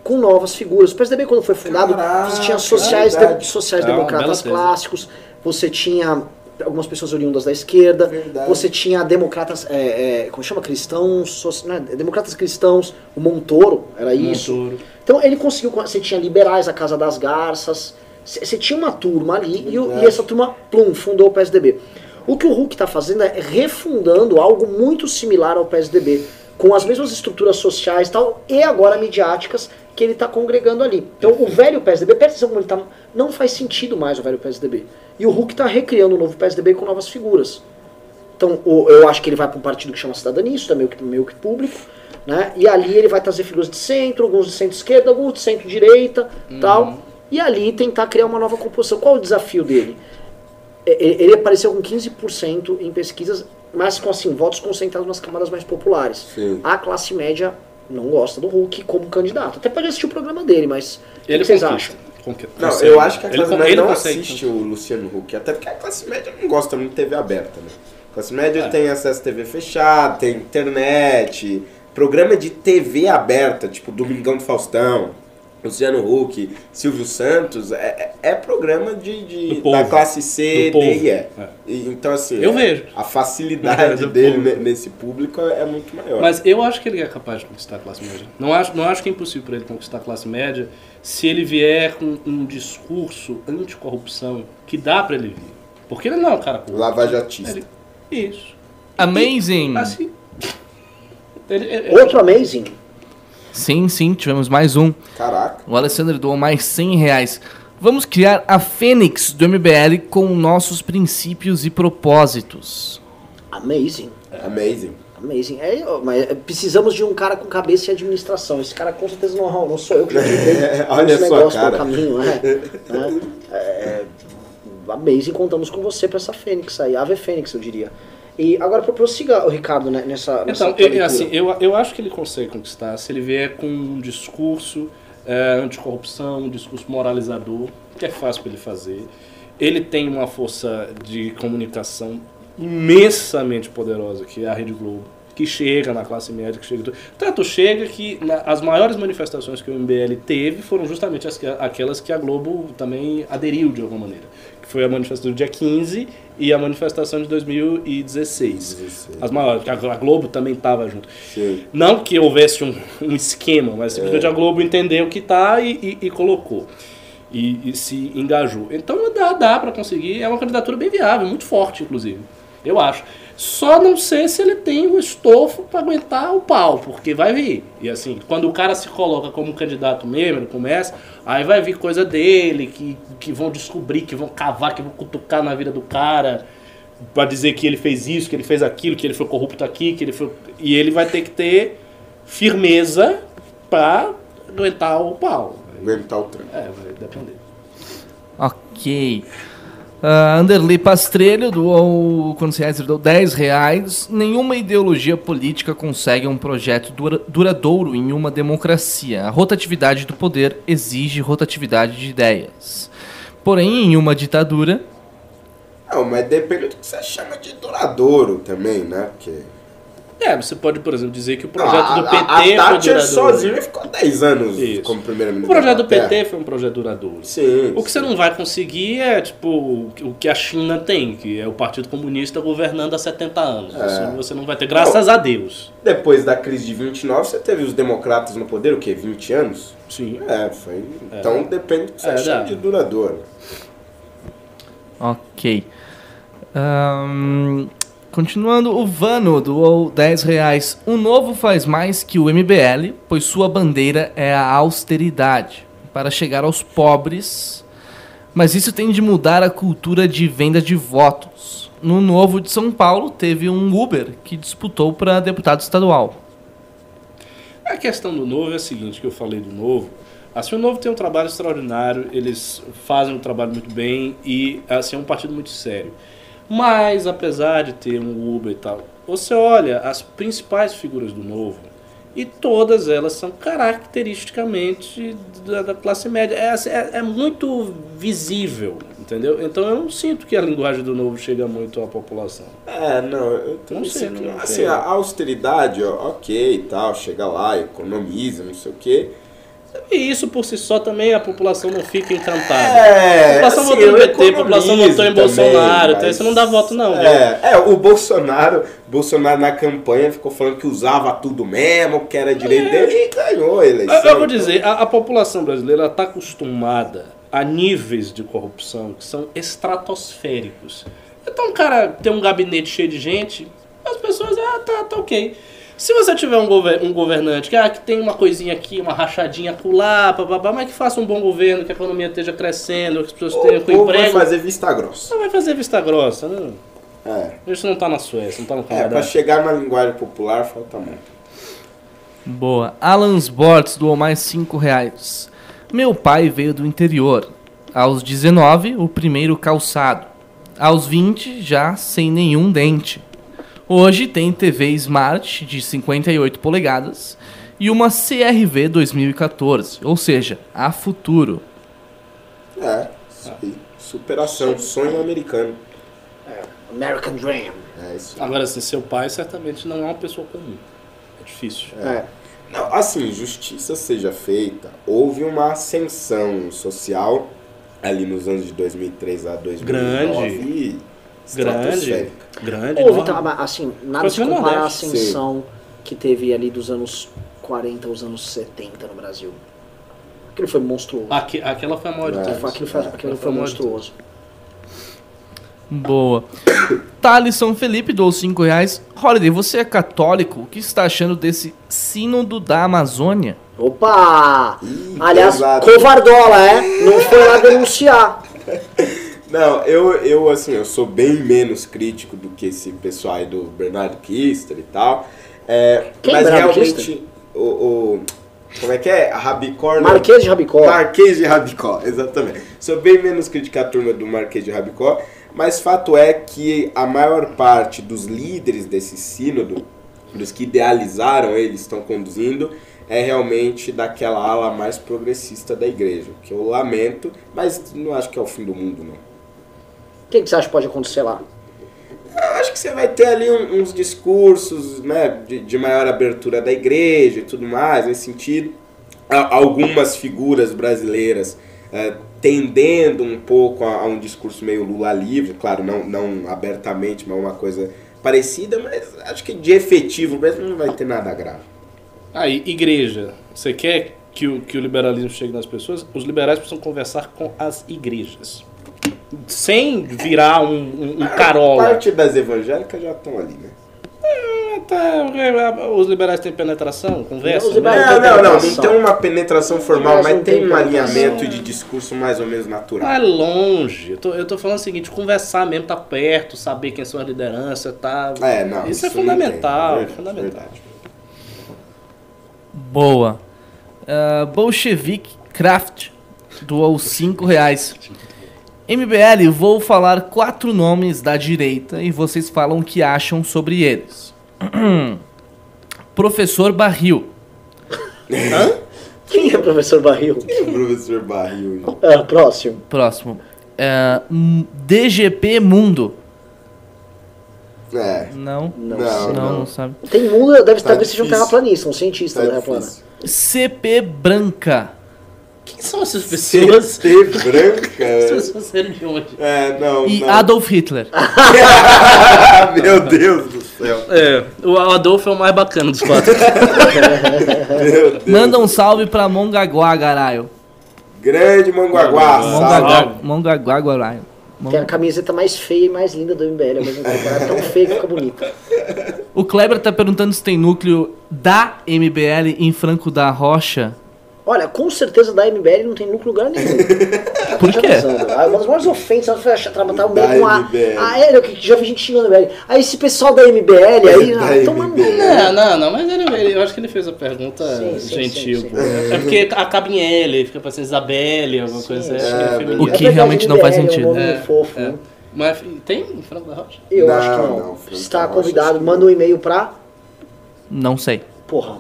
Com novas figuras. O PSDB, quando foi fundado, Caraca, você tinha sociais, de, sociais É democratas clássicos, você tinha algumas pessoas oriundas da esquerda, Verdade. você tinha democratas, é, é, como chama? Cristãos, né, democratas cristãos, o Montoro, era isso. Montoro. Então ele conseguiu. Você tinha liberais, a Casa das Garças. Você tinha uma turma ali e, e essa turma, plum, fundou o PSDB. O que o Hulk está fazendo é refundando algo muito similar ao PSDB, com as mesmas estruturas sociais e tal, e agora midiáticas que ele está congregando ali. Então o velho PSDB, presta atenção como ele tá, não faz sentido mais o velho PSDB. E o Hulk está recriando um novo PSDB com novas figuras. Então, o- eu acho que ele vai para um partido que chama Cidadania, isso é meio que, meio que público, né? E ali ele vai trazer figuras de centro, alguns de centro-esquerda, alguns de centro-direita, tal. E ali tentar criar uma nova composição. Qual o desafio dele? É, Ele ele apareceu com 15% em pesquisas, mas com assim, votos concentrados nas camadas mais populares. Sim. A classe média não gosta do Hulk como candidato. Até pode assistir o programa dele, mas o Ele que vocês acham? Não, consegue. eu acho que a Ele classe con- média ele não consegue. assiste o Luciano Huck, até porque a classe média não gosta muito de TV aberta, né? A classe média É. tem acesso a TV fechada, tem internet, programa de TV aberta, tipo Domingão do Faustão, Luciano Huck, Silvio Santos, é, é é programa de, de- da classe C, D povo. e E. É. E, Então, assim, Eu é- vejo. a facilidade dele povo. ne- nesse público é, é muito maior. Mas eu acho que ele é capaz de conquistar a classe média. Não acho, não acho que é impossível para ele conquistar a classe média se ele vier com um discurso anticorrupção que dá para ele vir. Porque ele não é um cara corrupto. Lavajatista. Ele- Isso. Amazing! Assim. Ele, ele- Outro Amazing. Sim, sim, tivemos mais um. Caraca. O Alessandro doou mais 100 reais. Vamos criar a Fênix do MBL com nossos princípios e propósitos. Amazing. Amazing. Amazing. É, mas precisamos de um cara com cabeça e administração. Esse cara com certeza não, não sou eu que já tive Olha esse negócio cara. caminho. É, né? É, amazing, contamos com você pra essa Fênix aí. Ave Fênix, eu diria. E agora prossiga, o Ricardo, né, nessa, nessa Então, eu, assim, eu, eu acho que ele consegue conquistar se ele vier com um discurso é, anticorrupção, um discurso moralizador, que é fácil para ele fazer. Ele tem uma força de comunicação imensamente poderosa, que é a Rede Globo, que chega na classe média, que chega... Tanto chega que na- as maiores manifestações que o MBL teve foram justamente as que- aquelas que a Globo também aderiu de alguma maneira. Que foi a manifestação do dia 15 e a manifestação de 2016. 16. As maiores, a Globo também estava junto. Sim. Não que houvesse um, um esquema, mas simplesmente a Globo entendeu que tá e, e- e colocou. E, e se engajou. Então dá, dá para conseguir. É uma candidatura bem viável, muito forte, inclusive. Eu acho. Só não sei se ele tem o estofo para aguentar o pau, porque vai vir. E assim, quando o cara se coloca como candidato mesmo, ele começa, aí vai vir coisa dele, que, que vão descobrir, que vão cavar, que vão cutucar na vida do cara para dizer que ele fez isso, que ele fez aquilo, que ele foi corrupto aqui, que ele foi. E ele vai ter que ter firmeza para aguentar o pau. Aguentar o tranco. É, vai depender. Ok. Uh, Anderley Pastrelho doou, quantos reais? Ele doou 10 reais. Nenhuma ideologia política consegue um projeto dura- duradouro em uma democracia. A rotatividade do poder exige rotatividade de ideias. Porém, em uma ditadura, Não, mas depende do que você chama de duradouro também, né? Porque. É, você pode, por exemplo, dizer que o projeto do a, PT a, a foi Thatcher duradouro. sozinha ficou 10 anos Isso. como O primeira-ministra. projeto do. PT foi um projeto duradouro. Sim. O que você sim. não vai conseguir é, tipo, o que- o a China tem, que é o Partido Comunista governando há 70 anos. É. Isso você não vai ter, graças a Deus. Depois da crise de 29, você teve os democratas no poder, o quê? 20 anos? Sim. É, foi. Então depende do que você É, chama de duradouro. Ok. Ahn, continuando, o Vano doou 10 reais. O novo faz mais que o MBL, pois sua bandeira é a austeridade, para chegar aos pobres. Mas isso tem de mudar a cultura de venda de votos. No Novo de São Paulo, teve um Uber que disputou para deputado estadual. A questão do novo é a seguinte, que eu falei do novo. Assim, o novo tem um trabalho extraordinário, eles fazem um trabalho muito bem e assim, é um partido muito sério. Mas, apesar de ter um Uber e tal, você olha as principais figuras do novo e todas elas são caracteristicamente da, da classe média. É, assim, é, é muito visível, entendeu? Então eu não sinto que a linguagem do novo chega muito à população. É, não, eu Não sei, Assim, a austeridade, ó, ok e tal, chega lá, economiza, não sei o quê. E isso por si só também a população não fica encantada. É, a população assim, votou no PT, a população votou em também, Bolsonaro, então mas- isso não dá voto não? É, é, o Bolsonaro, Bolsonaro na campanha ficou falando que usava tudo mesmo, que era direito dele e ganhou a eleição. Eu, eu vou Então, dizer, a, a população brasileira está acostumada a níveis de corrupção que são estratosféricos. Então o cara tem um gabinete cheio de gente, as pessoas, ah, tá, tá ok. Se você tiver um, gover- um governante que, ah, que tem uma coisinha aqui, uma rachadinha acolá, bababá, mas que faça um bom governo, que a economia esteja crescendo, que as pessoas O tenham com povo vai emprego, fazer vista grossa. não vai fazer vista grossa, né? É, Isso não tá na Suécia, não tá no é Canadá. pra chegar na linguagem popular falta muito. Boa. Alan Sports doou mais 5 reais. Meu pai veio do interior. Aos 19, o primeiro calçado. Aos 20, já sem nenhum dente. Hoje tem TV Smart de 58 polegadas e uma CRV 2014, ou seja, a futuro. É. Superação, sonho americano. American Dream. É isso. Agora, assim, seu pai certamente não é uma pessoa comum. É difícil. É. Não, assim, justiça seja feita, houve uma ascensão social ali nos anos de 2003 a 2009. Grande. e Grande. Grande. Houve, tá, assim, nada Foi se no compara à Nordeste, ascensão que teve ali dos anos 40 aos anos 70 no Brasil. Aquilo foi monstruoso. Aque- aquela foi a maior de É. todas. Aquilo foi, é, aquilo foi foi a maior monstruoso. Boa. Thalisson Felipe doou 5 reais. Holiday, você é católico? O que está achando desse sínodo da Amazônia? Opa! Ih, Aliás, pesado. covardola, é? Não foi lá denunciar. Não, eu, eu assim, eu sou bem menos crítico do que esse pessoal aí do Bernardo Kister e tal. É, Quem mas Bernardo realmente o, o- Como é que é? A Rabicó. Marquês de Rabicó. Marquês de Rabicó, exatamente. Sou bem menos crítico à turma do Marquês de Rabicó, mas fato é que a maior parte dos líderes desse sínodo, dos que idealizaram ele, estão conduzindo, é realmente daquela ala mais progressista da igreja, que eu lamento, mas não acho que é o fim do mundo, não. O que, que você acha que pode acontecer lá? Eu acho que você vai ter ali um- uns discursos né, de, de maior abertura da igreja e tudo mais, nesse sentido. A- Algumas figuras brasileiras eh, tendendo um pouco a, a um discurso meio Lula livre, claro, não, não abertamente, mas uma coisa parecida, mas acho que de efetivo mesmo não vai ter nada grave. Aí, igreja. Você quer que o, que o liberalismo chegue nas pessoas? Os liberais precisam conversar com as igrejas. Sem virar um, um, um carola. Parte das evangélicas já estão ali, né? Ah, tá, os liberais têm penetração? Conversa? Né? Não, não, não, não penetração. tem uma penetração formal, Mas mas não tem tem um alinhamento de discurso mais ou menos natural. Vai longe. Eu tô, eu tô falando o seguinte, conversar mesmo, tá perto, saber quem são as lideranças, tá... É, não, isso, é não tem, fundamental, verdade, fundamental. verdade. Boa. Uh, Bolshevik Craft doou 5 reais. MBL, vou falar quatro nomes da direita e vocês falam o que acham sobre eles. Professor Barril. Quem é o professor Barril? O professor Barril. Ah, próximo. Próximo. É, DGP Mundo. É. Não. Não, Não. Não, não. sabe. Tem mundo, deve Tá talvez seja um difícil. terraplanista, um cientista Tá da Terra plana. CP Branca. Quem são essas pessoas? CT branca. Essas pessoas de onde? É, não, E não. Adolf Hitler. Meu Deus do céu. É, o Adolfo é o mais bacana dos quatro. Meu Deus. Manda um salve pra Mongaguá, caralho. Grande. Mongaguá. Mongaguá, Mongaguá, caralho. Tem a camiseta mais feia e mais linda do MBL ao mesmo tempo. Ela é tão feia que fica bonita. O Kleber tá perguntando se tem núcleo da MBL em Franco da Rocha. Olha, com certeza da MBL não tem núcleo lugar nenhum. Por quê? Ah, Uma das maiores ofensas foi trabalhar o meio com a. MBL. Ah, é, eu que já vi gente xingando a MBL. Aí esse pessoal da MBL aí, Da ah, toma MBL. no- Não, não, não, mas ele, ele- eu acho que ele fez a pergunta Sim, sim, gentil. sim. É porque acaba em L, fica parecendo Isabelle, alguma coisa assim. É, é O feminino. que É verdade, realmente não faz MBL é um sentido. nome É, fofo, é. né? Mas tem em Franco da Rocha? Eu Não, acho que não. não, Está convidado, manda um e-mail pra. Não sei. Porra.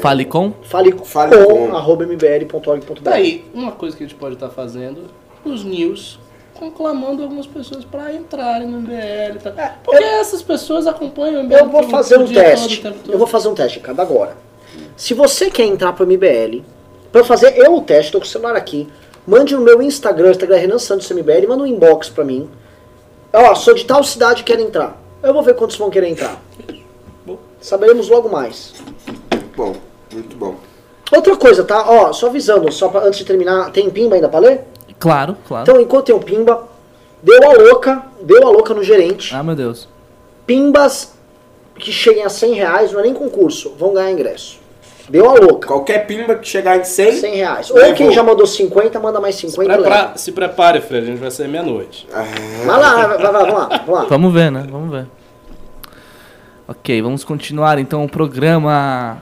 Fale com. Fale, Fale com, com. arroba mbl.org.br. Daí, uma coisa que a gente pode estar fazendo, os news conclamando algumas pessoas para entrarem no MBL. e tal. Porque essas pessoas acompanham o MBL. Eu vou fazer o um todo, teste. todo. Eu vou fazer um teste, cada agora. Se você quer entrar pro MBL, pra eu fazer eu o teste, tô com o celular aqui, mande no meu Instagram, Instagram é Renan Santos MBL, manda um inbox pra mim. Ó, sou de tal cidade e quero entrar. Eu vou ver quantos vão querer entrar. Saberemos logo mais. Bom, muito bom. Outra coisa, tá? Ó, só avisando, só pra, antes de terminar, tem pimba ainda pra ler? Claro, claro. Então, enquanto tem o pimba, deu a louca, deu a louca no gerente. Ah, meu Deus. Pimbas que cheguem a 100 reais, não é nem concurso, vão ganhar ingresso. Deu a louca. Qualquer pimba que chegar em 100, 100 reais. Ou Levou. quem já mandou 50, manda mais 50 e Prepara- se prepare, Fred, a gente vai sair meia-noite. Vai lá, vai, vai, vai, vamos lá, vamos lá. Vamos ver, né? Vamos ver. Ok, vamos continuar então o programa.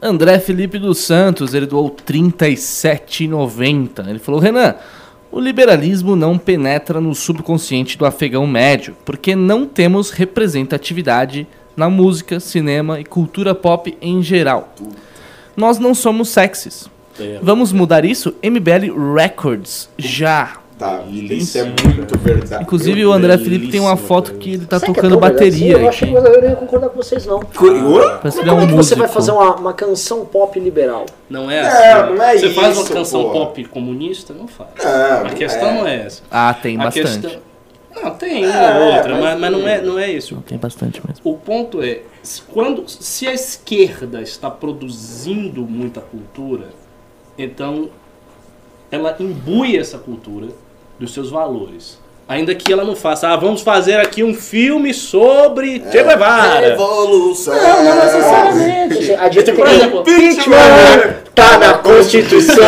André Felipe dos Santos, ele doou R$ 37,90. Ele falou: Renan, o liberalismo não penetra no subconsciente do afegão médio, porque não temos representatividade na música, cinema e cultura pop em geral. Nós não somos sexys. É. Vamos mudar isso? MBL Records, já. Tá, isso é muito verdade. Inclusive o André Felipe tem uma foto que ele tá que é tocando verdade bateria? Eu achei que eu não ia concordar com vocês, não. Parece que ele é é um que você vai fazer uma, uma canção pop liberal? Não é Não, assim. não é Você faz uma isso, canção pô. pop comunista? Não faz. Não, a não questão é. não é essa. Ah, tem a bastante. questão. Não, tem uma É, ou outra, mas- mas, mas não, é, não é isso. Não, tem bastante mesmo. O ponto é, se- quando, se a esquerda está produzindo muita cultura, então ela imbui essa cultura dos seus valores. Ainda que ela não faça, ah, vamos fazer aqui um filme sobre Che Guevara. Revolução. Não, não necessariamente. A direita Por exemplo, impeachment, tá na Constituição.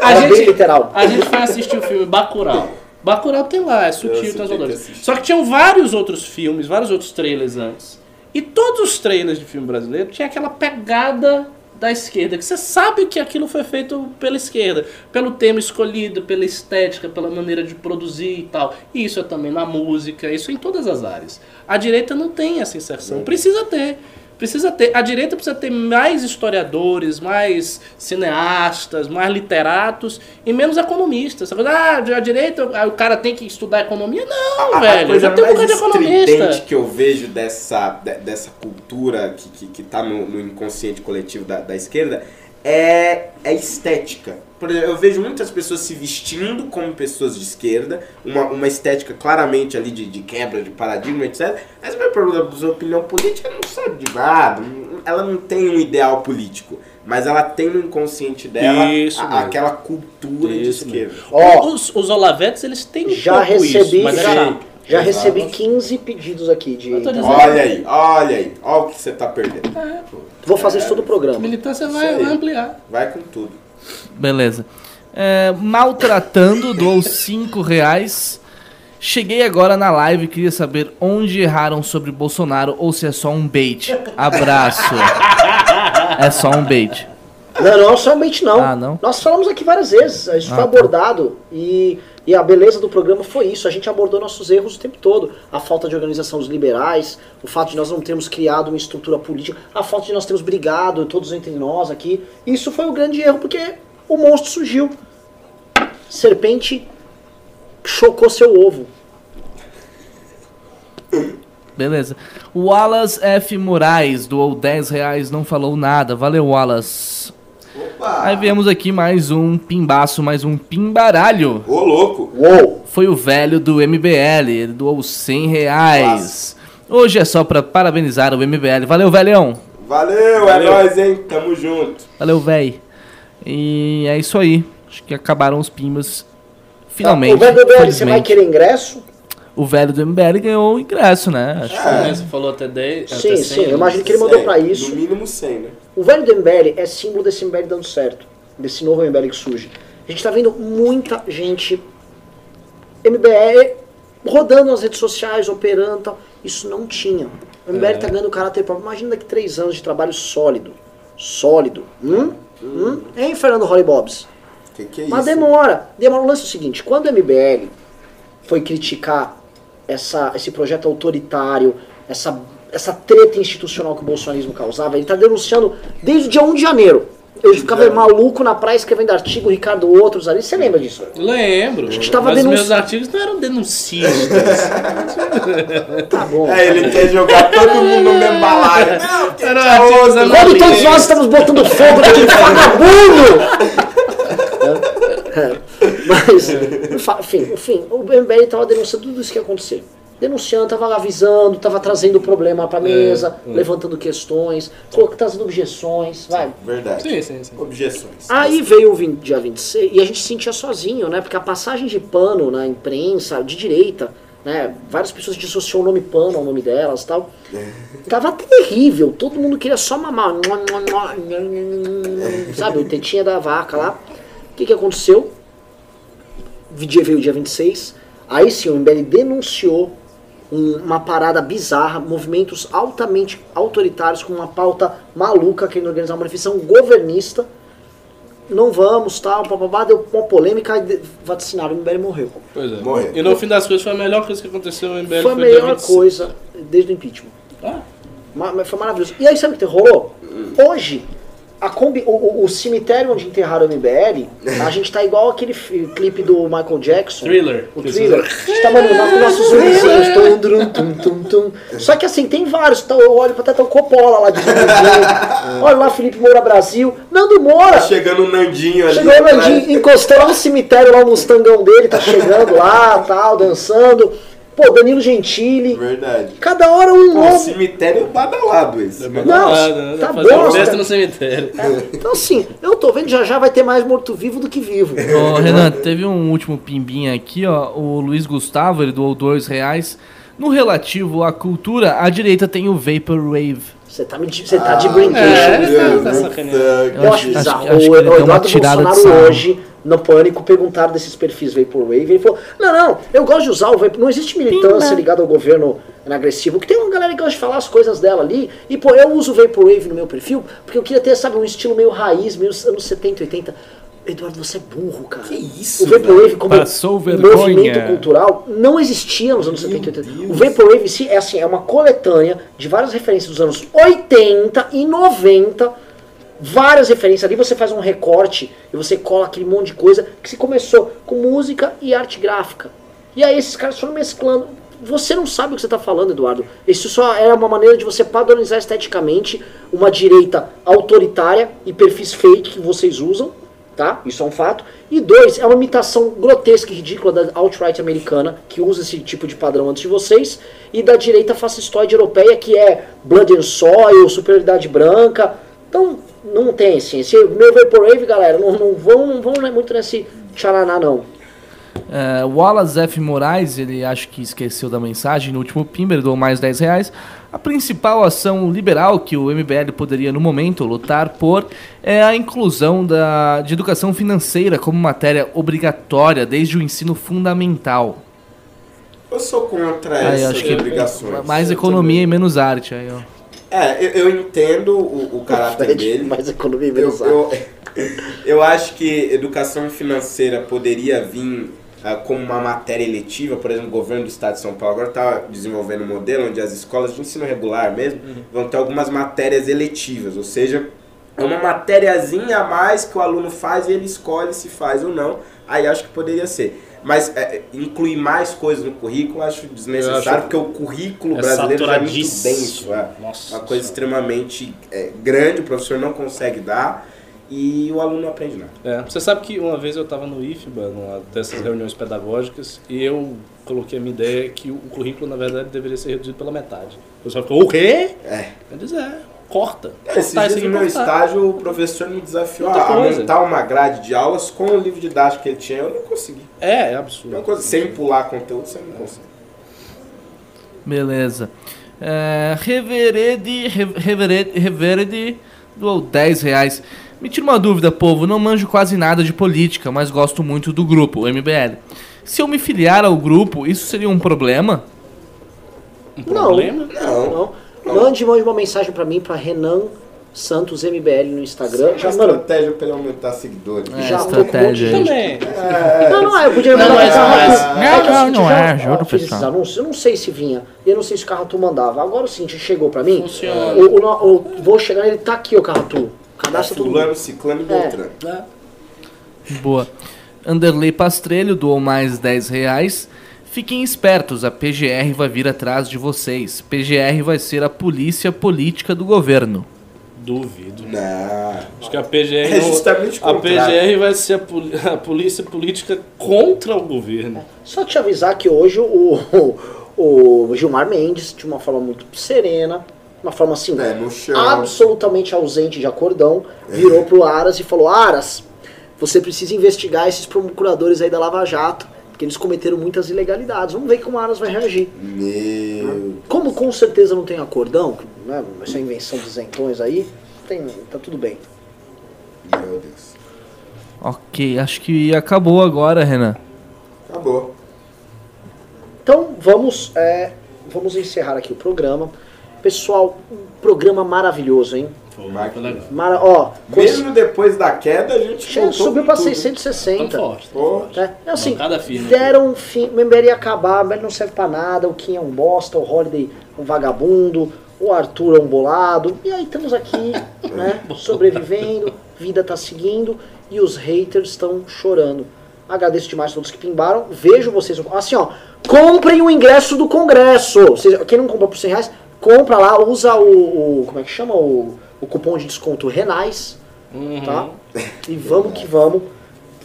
A Era bem gente, literal. a gente foi assistir o filme Bacurau. Bacurau tem lá, é sutil, assistir. Só que tinham vários outros filmes, vários outros trailers antes. E todos os trailers de filme brasileiro tinha aquela pegada da esquerda, que você sabe que aquilo foi feito pela esquerda, pelo tema escolhido, pela estética, pela maneira de produzir e tal. E isso é também na música, isso é em todas as áreas. A direita não tem essa inserção, precisa ter. Precisa ter. A direita precisa ter mais historiadores, mais cineastas, mais literatos e menos economistas. Essa coisa, ah, a direita, ah, o cara tem que estudar economia. Não, A- a velho. coisa Já tem um bocado de economista. que eu vejo dessa, de- dessa cultura que, que, que tá no, no inconsciente coletivo da, da esquerda é, é estética. Por exemplo, eu vejo muitas pessoas se vestindo como pessoas de esquerda, uma, uma estética claramente ali de, de quebra de paradigma, etc. Mas vai perguntar sua opinião política, ela não sabe de nada, ela não tem um ideal político, mas ela tem no inconsciente dela Isso a- aquela cultura Isso de mesmo. esquerda. Ó, os, os Olavetes, eles têm um já pouco isso, recebi, mas é já, chato. Já Exato. recebi 15 pedidos aqui de. Olha aí, olha aí, olha o que você tá perdendo. É, pô. Vou fazer isso todo o programa. Militância vai, ampliar. Vai com tudo. Beleza. É, maltratando, doou 5 reais. Cheguei agora na live e queria saber onde erraram sobre Bolsonaro ou se é só um bait. Abraço. É só um bait. Não, não, somente não. Ah, não? Nós falamos aqui várias vezes, isso Ah, foi tá. abordado e, e a beleza do programa foi isso. A gente abordou nossos erros o tempo todo. A falta de organização dos liberais, o fato de nós não termos criado uma estrutura política, a falta de nós termos brigado todos entre nós aqui. Isso foi o grande erro porque o monstro surgiu. Serpente chocou seu ovo. Beleza. O Wallace F. Moraes doou 10 reais, não falou nada. Valeu, Wallace. Opa! Aí viemos aqui mais um pimbaço, mais um pimbaralho. Ô, louco! Uou! Foi o velho do MBL, ele doou 100 reais. Hoje é só pra parabenizar o MBL. Valeu, velhão. Valeu, Valeu. é nóis, hein? Tamo junto. Valeu, véi. E é isso aí. Acho que acabaram os pimbas. Finalmente. o velho do BL, você vai querer ingresso? O velho do MBL ganhou o ingresso, né? Acho que É. Você falou até 10. Sim, até sim, 100, eu imagino que ele mandou pra isso. No mínimo 100, né? O velho do MBL é símbolo desse MBL dando certo. Desse novo MBL que surge. A gente tá vendo muita gente MBL rodando nas redes sociais, operando e tal. Isso não tinha. O MBL tá ganhando caráter próprio. Imagina daqui três anos de trabalho sólido. Sólido. Hum? Hum? Hein, Fernando Holly Bobs? Que que é Mas isso? demora. Demora. O lance é o seguinte: quando o MBL foi criticar essa, esse projeto autoritário, essa, essa treta institucional que o bolsonarismo causava, ele está denunciando desde o dia 1 de janeiro. Eu ficava janeiro. maluco na praia escrevendo artigo, Ricardo Outros ali. Você lembra disso? Lembro. A gente tava mas denunci- meus artigos não eram denuncistas. Tá bom. É, ele quer jogar todo mundo no mesmo balaio. Não, Era. Quando todos nós estamos botando fogo naquele vagabundo! É, Mas, enfa- enfim, enfim, o MBL estava denunciando tudo isso que ia acontecer. Denunciando, estava avisando, estava trazendo o problema para mesa, levantando questões, colocando- trazendo objeções, vai. Verdade. sim, sim, sim. Objeções. Aí veio o 20 dia 26 e a gente se sentia sozinho, né? Porque a passagem de pano na imprensa, de direita, né? Várias pessoas dissociou o nome pano ao nome delas e tal. Tava terrível, todo mundo queria só mamar. Sabe, o tetinha da vaca lá. O que, que aconteceu? O dia veio o dia 26. Aí sim, o MBL denunciou uma parada bizarra, movimentos altamente autoritários com uma pauta maluca querendo organizar uma manifestação governista. Não vamos, tal, papabá, deu uma polêmica e vaticinaram, o MBL morreu. Pois é. Morreu. E no fim das coisas foi a melhor coisa que aconteceu no MBL. Foi a melhor 25. coisa desde o impeachment. Ah, Ma- mas Foi maravilhoso. E aí sabe o que rolou? Hoje, a combi- o, o- o cemitério onde enterraram o MBL, a gente tá igual aquele clipe do Michael Jackson. Thriller. O thriller. A gente tá, mano, com nossos zumbizinhos. Tum, tum, tum, tum. Só que assim, tem vários. Então, eu olho pra até tá o Coppola lá de zumbizinho. Olha lá, Felipe Moura Brasil. Nando Moura. Tá chegando o Nandinho ali. Chegou o atrás. Nandinho, encostou lá no cemitério, lá o Mustangão dele, tá chegando lá, tal, dançando. Pô, Danilo Gentili. Verdade. Cada hora um Pô, novo. cemitério badalado esse. Não, Nada, tá fazer bom, festa no cemitério. Então assim, eu tô vendo já já vai ter mais morto-vivo do que vivo. Ô, Renan, teve um último pimbinha aqui, ó. O Luiz Gustavo, ele doou dois reais. No relativo à cultura, a direita tem o Vaporwave. Você tá, me de- você tá de Ah, brincation. é. Eu acho bizarro. acho que o, o Eduardo Bolsonaro hoje, no Pânico, perguntaram desses perfis Vaporwave. Ele falou: Não, não, eu gosto de usar o Vapor. Não existe militância ligada ao governo agressivo. Que tem uma galera que gosta de falar as coisas dela ali. E, pô, eu uso o Vaporwave no meu perfil porque eu queria ter, sabe, um estilo meio raiz, meio anos 70, 80. Eduardo, você é burro, cara. Que isso, O Vaporwave como Passou um vergonha. movimento cultural não existia nos anos 70 e 80. O Vaporwave em si é assim, é uma coletânea de várias referências dos anos 80 e 90, várias referências ali, você faz um recorte e você cola aquele monte de coisa que se começou com música e arte gráfica. E aí esses caras foram mesclando. Você não sabe o que você está falando, Eduardo. Isso só era uma maneira de você padronizar esteticamente uma direita autoritária e perfis fake que vocês usam tá? Isso é um fato. E dois, é uma imitação grotesca e ridícula da alt-right americana, que usa esse tipo de padrão antes de vocês, e da direita fascistoide europeia, que é blood and soil, superioridade branca. Então, não tem assim. Esse meu Vaporwave, galera, não, não vão, não vão muito nesse tcharaná, não. É, Wallace F. Moraes, ele acho que esqueceu da mensagem no último Pimber, ele doou mais 10 reais. A principal ação liberal que o MBL poderia, no momento, lutar por é a inclusão da, de educação financeira como matéria obrigatória desde o ensino fundamental. Eu sou contra Aí, essas acho que obrigações. mais Eu economia e menos arte. Aí, ó. também. É, eu, eu entendo o, o caráter dele. Mais economia e Eu, menos arte. eu, eu acho que educação financeira poderia vir como uma matéria eletiva, por exemplo, o governo do estado de São Paulo agora está desenvolvendo um modelo onde as escolas de ensino regular mesmo vão ter algumas matérias eletivas, ou seja, é uma matériazinha a mais que o aluno faz e ele escolhe se faz ou não. Aí acho que poderia ser. Mas é, incluir mais coisas no currículo acho desnecessário, acho- porque o currículo É brasileiro é muito denso. É. Nossa Uma coisa extremamente é, grande, o professor não consegue dar e o aluno não aprende nada. É, você sabe que uma vez eu estava no IFBA, numa dessas reuniões pedagógicas, e eu coloquei a minha ideia que o currículo, na verdade, deveria ser reduzido pela metade. O pessoal ficou, o quê? É. Eu disse, é, corta. Esses Cortar dias no meu cortar. estágio, o professor me desafiou Muita a, a coisa. montar uma grade de aulas com o livro didático que ele tinha. Eu não consegui. É, é absurdo. Uma coisa, sem pular conteúdo, você não consegue. Beleza. É, Reverede, Re- Reverede, Reverede doou 10 reais. Me tira uma dúvida, povo. Não manjo quase nada de política, mas gosto muito do grupo, o MBL. Se eu me filiar ao grupo, isso seria um problema? Um Não. problema? Não. Não. Mande, mande uma mensagem pra mim, pra Renan Santos MBL no Instagram. Já, Já mano, estratégia pra ele aumentar seguidores. É, já com um monte de estratégia. gente. Também. Não, não é, eu podia Não, mandar É que Não, o seguinte, não é, já juro, pessoal. anúncios, eu não sei se vinha, e eu não sei se o Carratu mandava. Agora é o seguinte, chegou pra mim, Funciona. o, o, o- vou chegar, ele tá aqui, o Carratu. Cadastra todo Fulano, ciclano e É. Beltrano. É. Boa. Anderley Pastrelho doou mais 10 reais. Fiquem espertos, a PGR vai vir atrás de vocês. PGR vai ser a polícia política do governo. Duvido. Não. Acho que a PGR. É justamente o a. PGR vai ser a, poli- a polícia política contra o governo. Só te avisar que hoje o, o, o Gilmar Mendes, de uma forma muito serena, uma forma assim, chão. absolutamente ausente de acordão, virou pro Aras e falou: Aras, você precisa investigar esses procuradores aí da Lava Jato, porque eles cometeram muitas ilegalidades. Vamos ver como o Aras vai reagir. Meu. Como com certeza não tem acordão, né, essa invenção dos isentões aí, tem, tá tudo bem. Meu Deus. Ok, acho que acabou agora, Renan. Acabou. Então vamos, é, vamos encerrar aqui o programa. Pessoal, um programa maravilhoso, hein? Mara, ó, cons- Mesmo depois da queda, a gente subiu tudo. 660. Tão forte. tão forte. É, é assim, firme deram um fim, o MBL ia acabar, o MBL não serve pra nada, o Kim é um bosta, o Holiday um vagabundo, o Arthur é um bolado, e aí estamos aqui, né, sobrevivendo, vida tá seguindo, e os haters estão chorando. Agradeço demais a todos que pimbaram, vejo vocês, assim ó, comprem o ingresso do congresso, quem não comprou por 100 reais, compra lá, usa o, o- como é que chama, o, o cupom de desconto Renais, Uhum. tá? E vamos que vamos.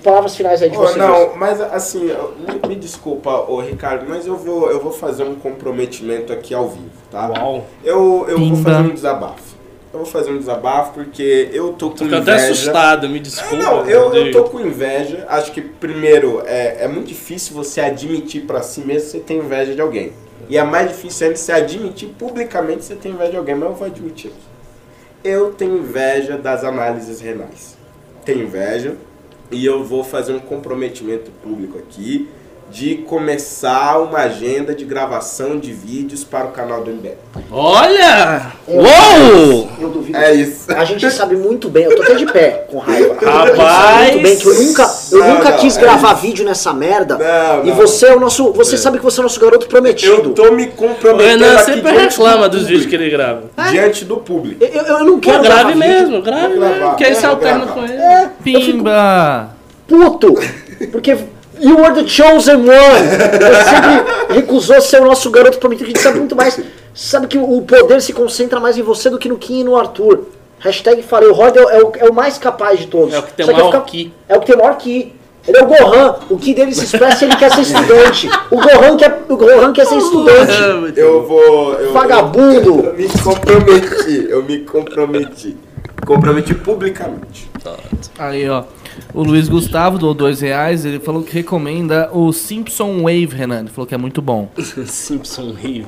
Palavras finais aí de Ô, vocês. não, mas assim, me, me desculpa, ô Ricardo, mas eu vou, eu vou fazer um comprometimento aqui ao vivo, tá? Uau. Eu, eu vou Pimba. fazer um desabafo. Eu vou fazer um desabafo porque eu tô com Fico até inveja. assustado, me desculpa. não, eu, eu tô com inveja. Acho que, primeiro, é, é muito difícil você admitir pra si mesmo que você tem inveja de alguém. E é mais difícil ainda você admitir publicamente que você tem inveja de alguém, mas eu vou admitir aqui. Eu tenho inveja das análises renais. Tenho inveja e eu vou fazer um comprometimento público aqui de começar uma agenda de gravação de vídeos para o canal do MBL. Olha! Eu- Uou! Eu duvido. É isso. A gente sabe muito bem, eu tô até de pé com raiva. Rapaz! Muito bem que eu nunca, eu Não, nunca não, quis é gravar isso. vídeo nessa merda. Não, e você é o nosso. Você sabe que você é o nosso garoto Eu prometido. tô me O comprometendo Renan aqui sempre reclama do dos vídeos que ele grava. Diante do público. Eu, eu- eu não quero Pô, gravar grave vídeo. mesmo, grave mesmo. gravar, Que aí você alterna com ele. É, eu fico Pimba! puto. Porque you were the chosen one. Você sempre recusou ser o nosso garoto prometido. A gente sabe muito mais. Sabe que o poder se concentra mais em você do que no Kim e no Arthur. Hashtag falei, o Rod é, o- é o, é o mais capaz de todos. É o que tem Só o maior fica- ki. É o que tem o maior ki. Ele é o Gohan. O ki dele se expressa e ele quer ser estudante. O Gohan quer, o Gohan quer ser estudante. Eu vou. Eu, Vagabundo. Eu me comprometi. Eu me comprometi. Comprometi publicamente. Aí, ó. O Luiz Gustavo doou dois reais. Ele falou que recomenda o Simpson Wave, Renan. Ele falou que é muito bom. Simpson Rio.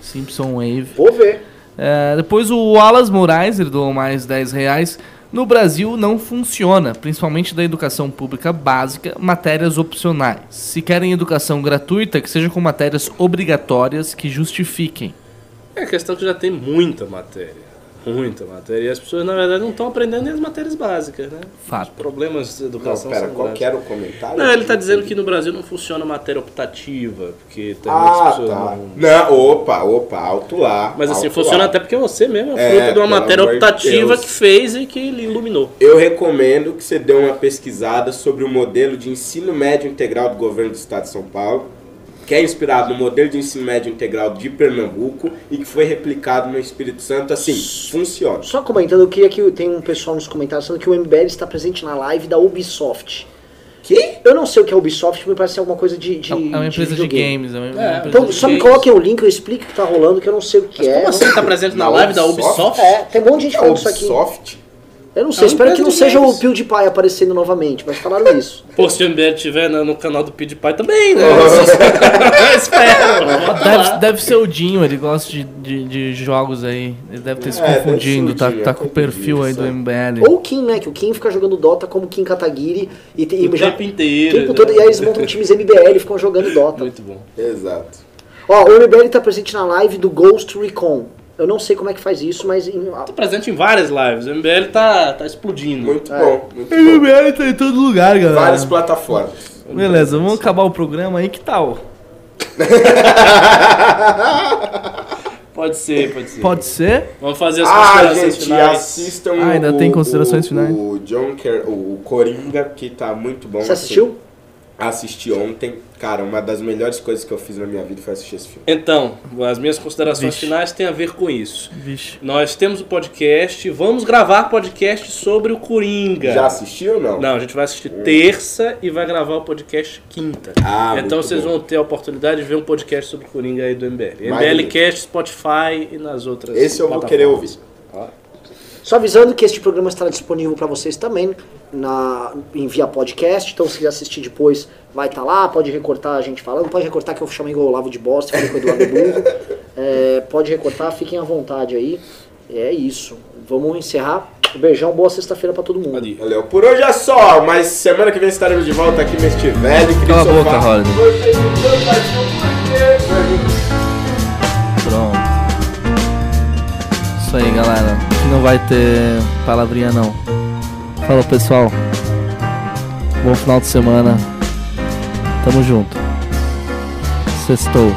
Simpson Wave. Vou ver. É, depois o Wallace Moraes, ele doou mais 10 reais. No Brasil não funciona, principalmente da educação pública básica, matérias opcionais. Se querem educação gratuita, que seja com matérias obrigatórias que justifiquem. É a questão que já tem muita matéria. Muita matéria. E as pessoas, na verdade, não estão aprendendo nem as matérias básicas, né? Fato. Os problemas de Não, educação pera, são qual que era o comentário? Não, ele está dizendo que no Brasil não funciona matéria optativa, porque tem Ah, muitas pessoas tá. não... Não, opa, opa, alto lá. Mas assim, funciona lá. até porque você mesmo é É, fruto de uma matéria de optativa Deus. que fez e que lhe iluminou. Eu recomendo que você dê uma pesquisada sobre o modelo de ensino médio integral do governo do estado de São Paulo, que é inspirado no modelo de ensino médio integral de Pernambuco e que foi replicado no Espírito Santo. Assim, funciona. Só comentando, eu queria que tem um pessoal nos comentários falando que o MBL está presente na live da Ubisoft. Que? Eu não sei o que é Ubisoft, me parece ser alguma coisa de. de É uma empresa de videogame. games. É uma, É, uma empresa Então, de só me games. coloquem o link, eu explico o que tá rolando, que eu não sei o que Mas é. como assim tá presente na live da Ubisoft? É, tem um monte de gente falando isso aqui. Ubisoft? Eu não É sei, uma espero que não seja games. o PewDiePie aparecendo novamente, mas falaram isso. Pô, se o MBL tiver no, no canal do PewDiePie também, né? Espero. Deve, deve ser o Dinho, ele gosta de, de, de jogos aí. Ele deve ter se É, confundindo, tá, tá com o perfil aí do. MBL. Ou o Kim, né? Que o Kim fica jogando Dota como Kim Kataguiri e, e O já. tempo inteiro. o tempo né? todo, e aí eles montam times MBL e ficam jogando Dota. Muito bom. Exato. Ó, o MBL tá presente na live do Ghost Recon. Eu não sei como é que faz isso, mas. em- Tá presente em várias lives. O MBL tá, tá explodindo. Muito É. bom, muito O bom. MBL tá em todo lugar, galera. Várias plataformas. Beleza, vamos acabar o programa aí, que tal? Pode ser, pode ser. Pode ser? Vamos fazer as Ah, considerações gente, finais. assistam Ah, ainda o, tem considerações o, finais? O John Ker, o, o Coringa, que tá muito bom. Você assistiu? Assisti ontem. Cara, uma das melhores coisas que eu fiz na minha vida foi assistir esse filme. Então, as minhas considerações Vixe. finais têm a ver com isso. Vixe. Nós temos o podcast, vamos gravar podcast sobre o Coringa. Já assistiu ou não? Não, a gente vai assistir terça e vai gravar o podcast quinta. Ah, então muito vocês bom. vão ter a oportunidade de ver um podcast sobre o Coringa aí do MBL. Mais MBL um. Cast, Spotify e nas outras Esse eu vou querer ouvir. Só avisando que este programa estará disponível para vocês também na, em via podcast. Então, se quiser assistir depois, vai estar lá. Pode recortar a gente falando. Pode recortar que eu chamei o Olavo de bosta, falei com o Eduardo Burro. É, pode recortar, fiquem à vontade aí. É isso. Vamos encerrar. Um beijão, boa sexta-feira para todo mundo. Ali. Valeu. Por hoje é só, mas semana que vem estaremos de volta aqui no Este Velho. Cala a boca, um porquê. Pronto. Isso aí, galera. Aqui não vai ter palavrinha, não. Falou, pessoal. Bom final de semana. Tamo junto. Sextou.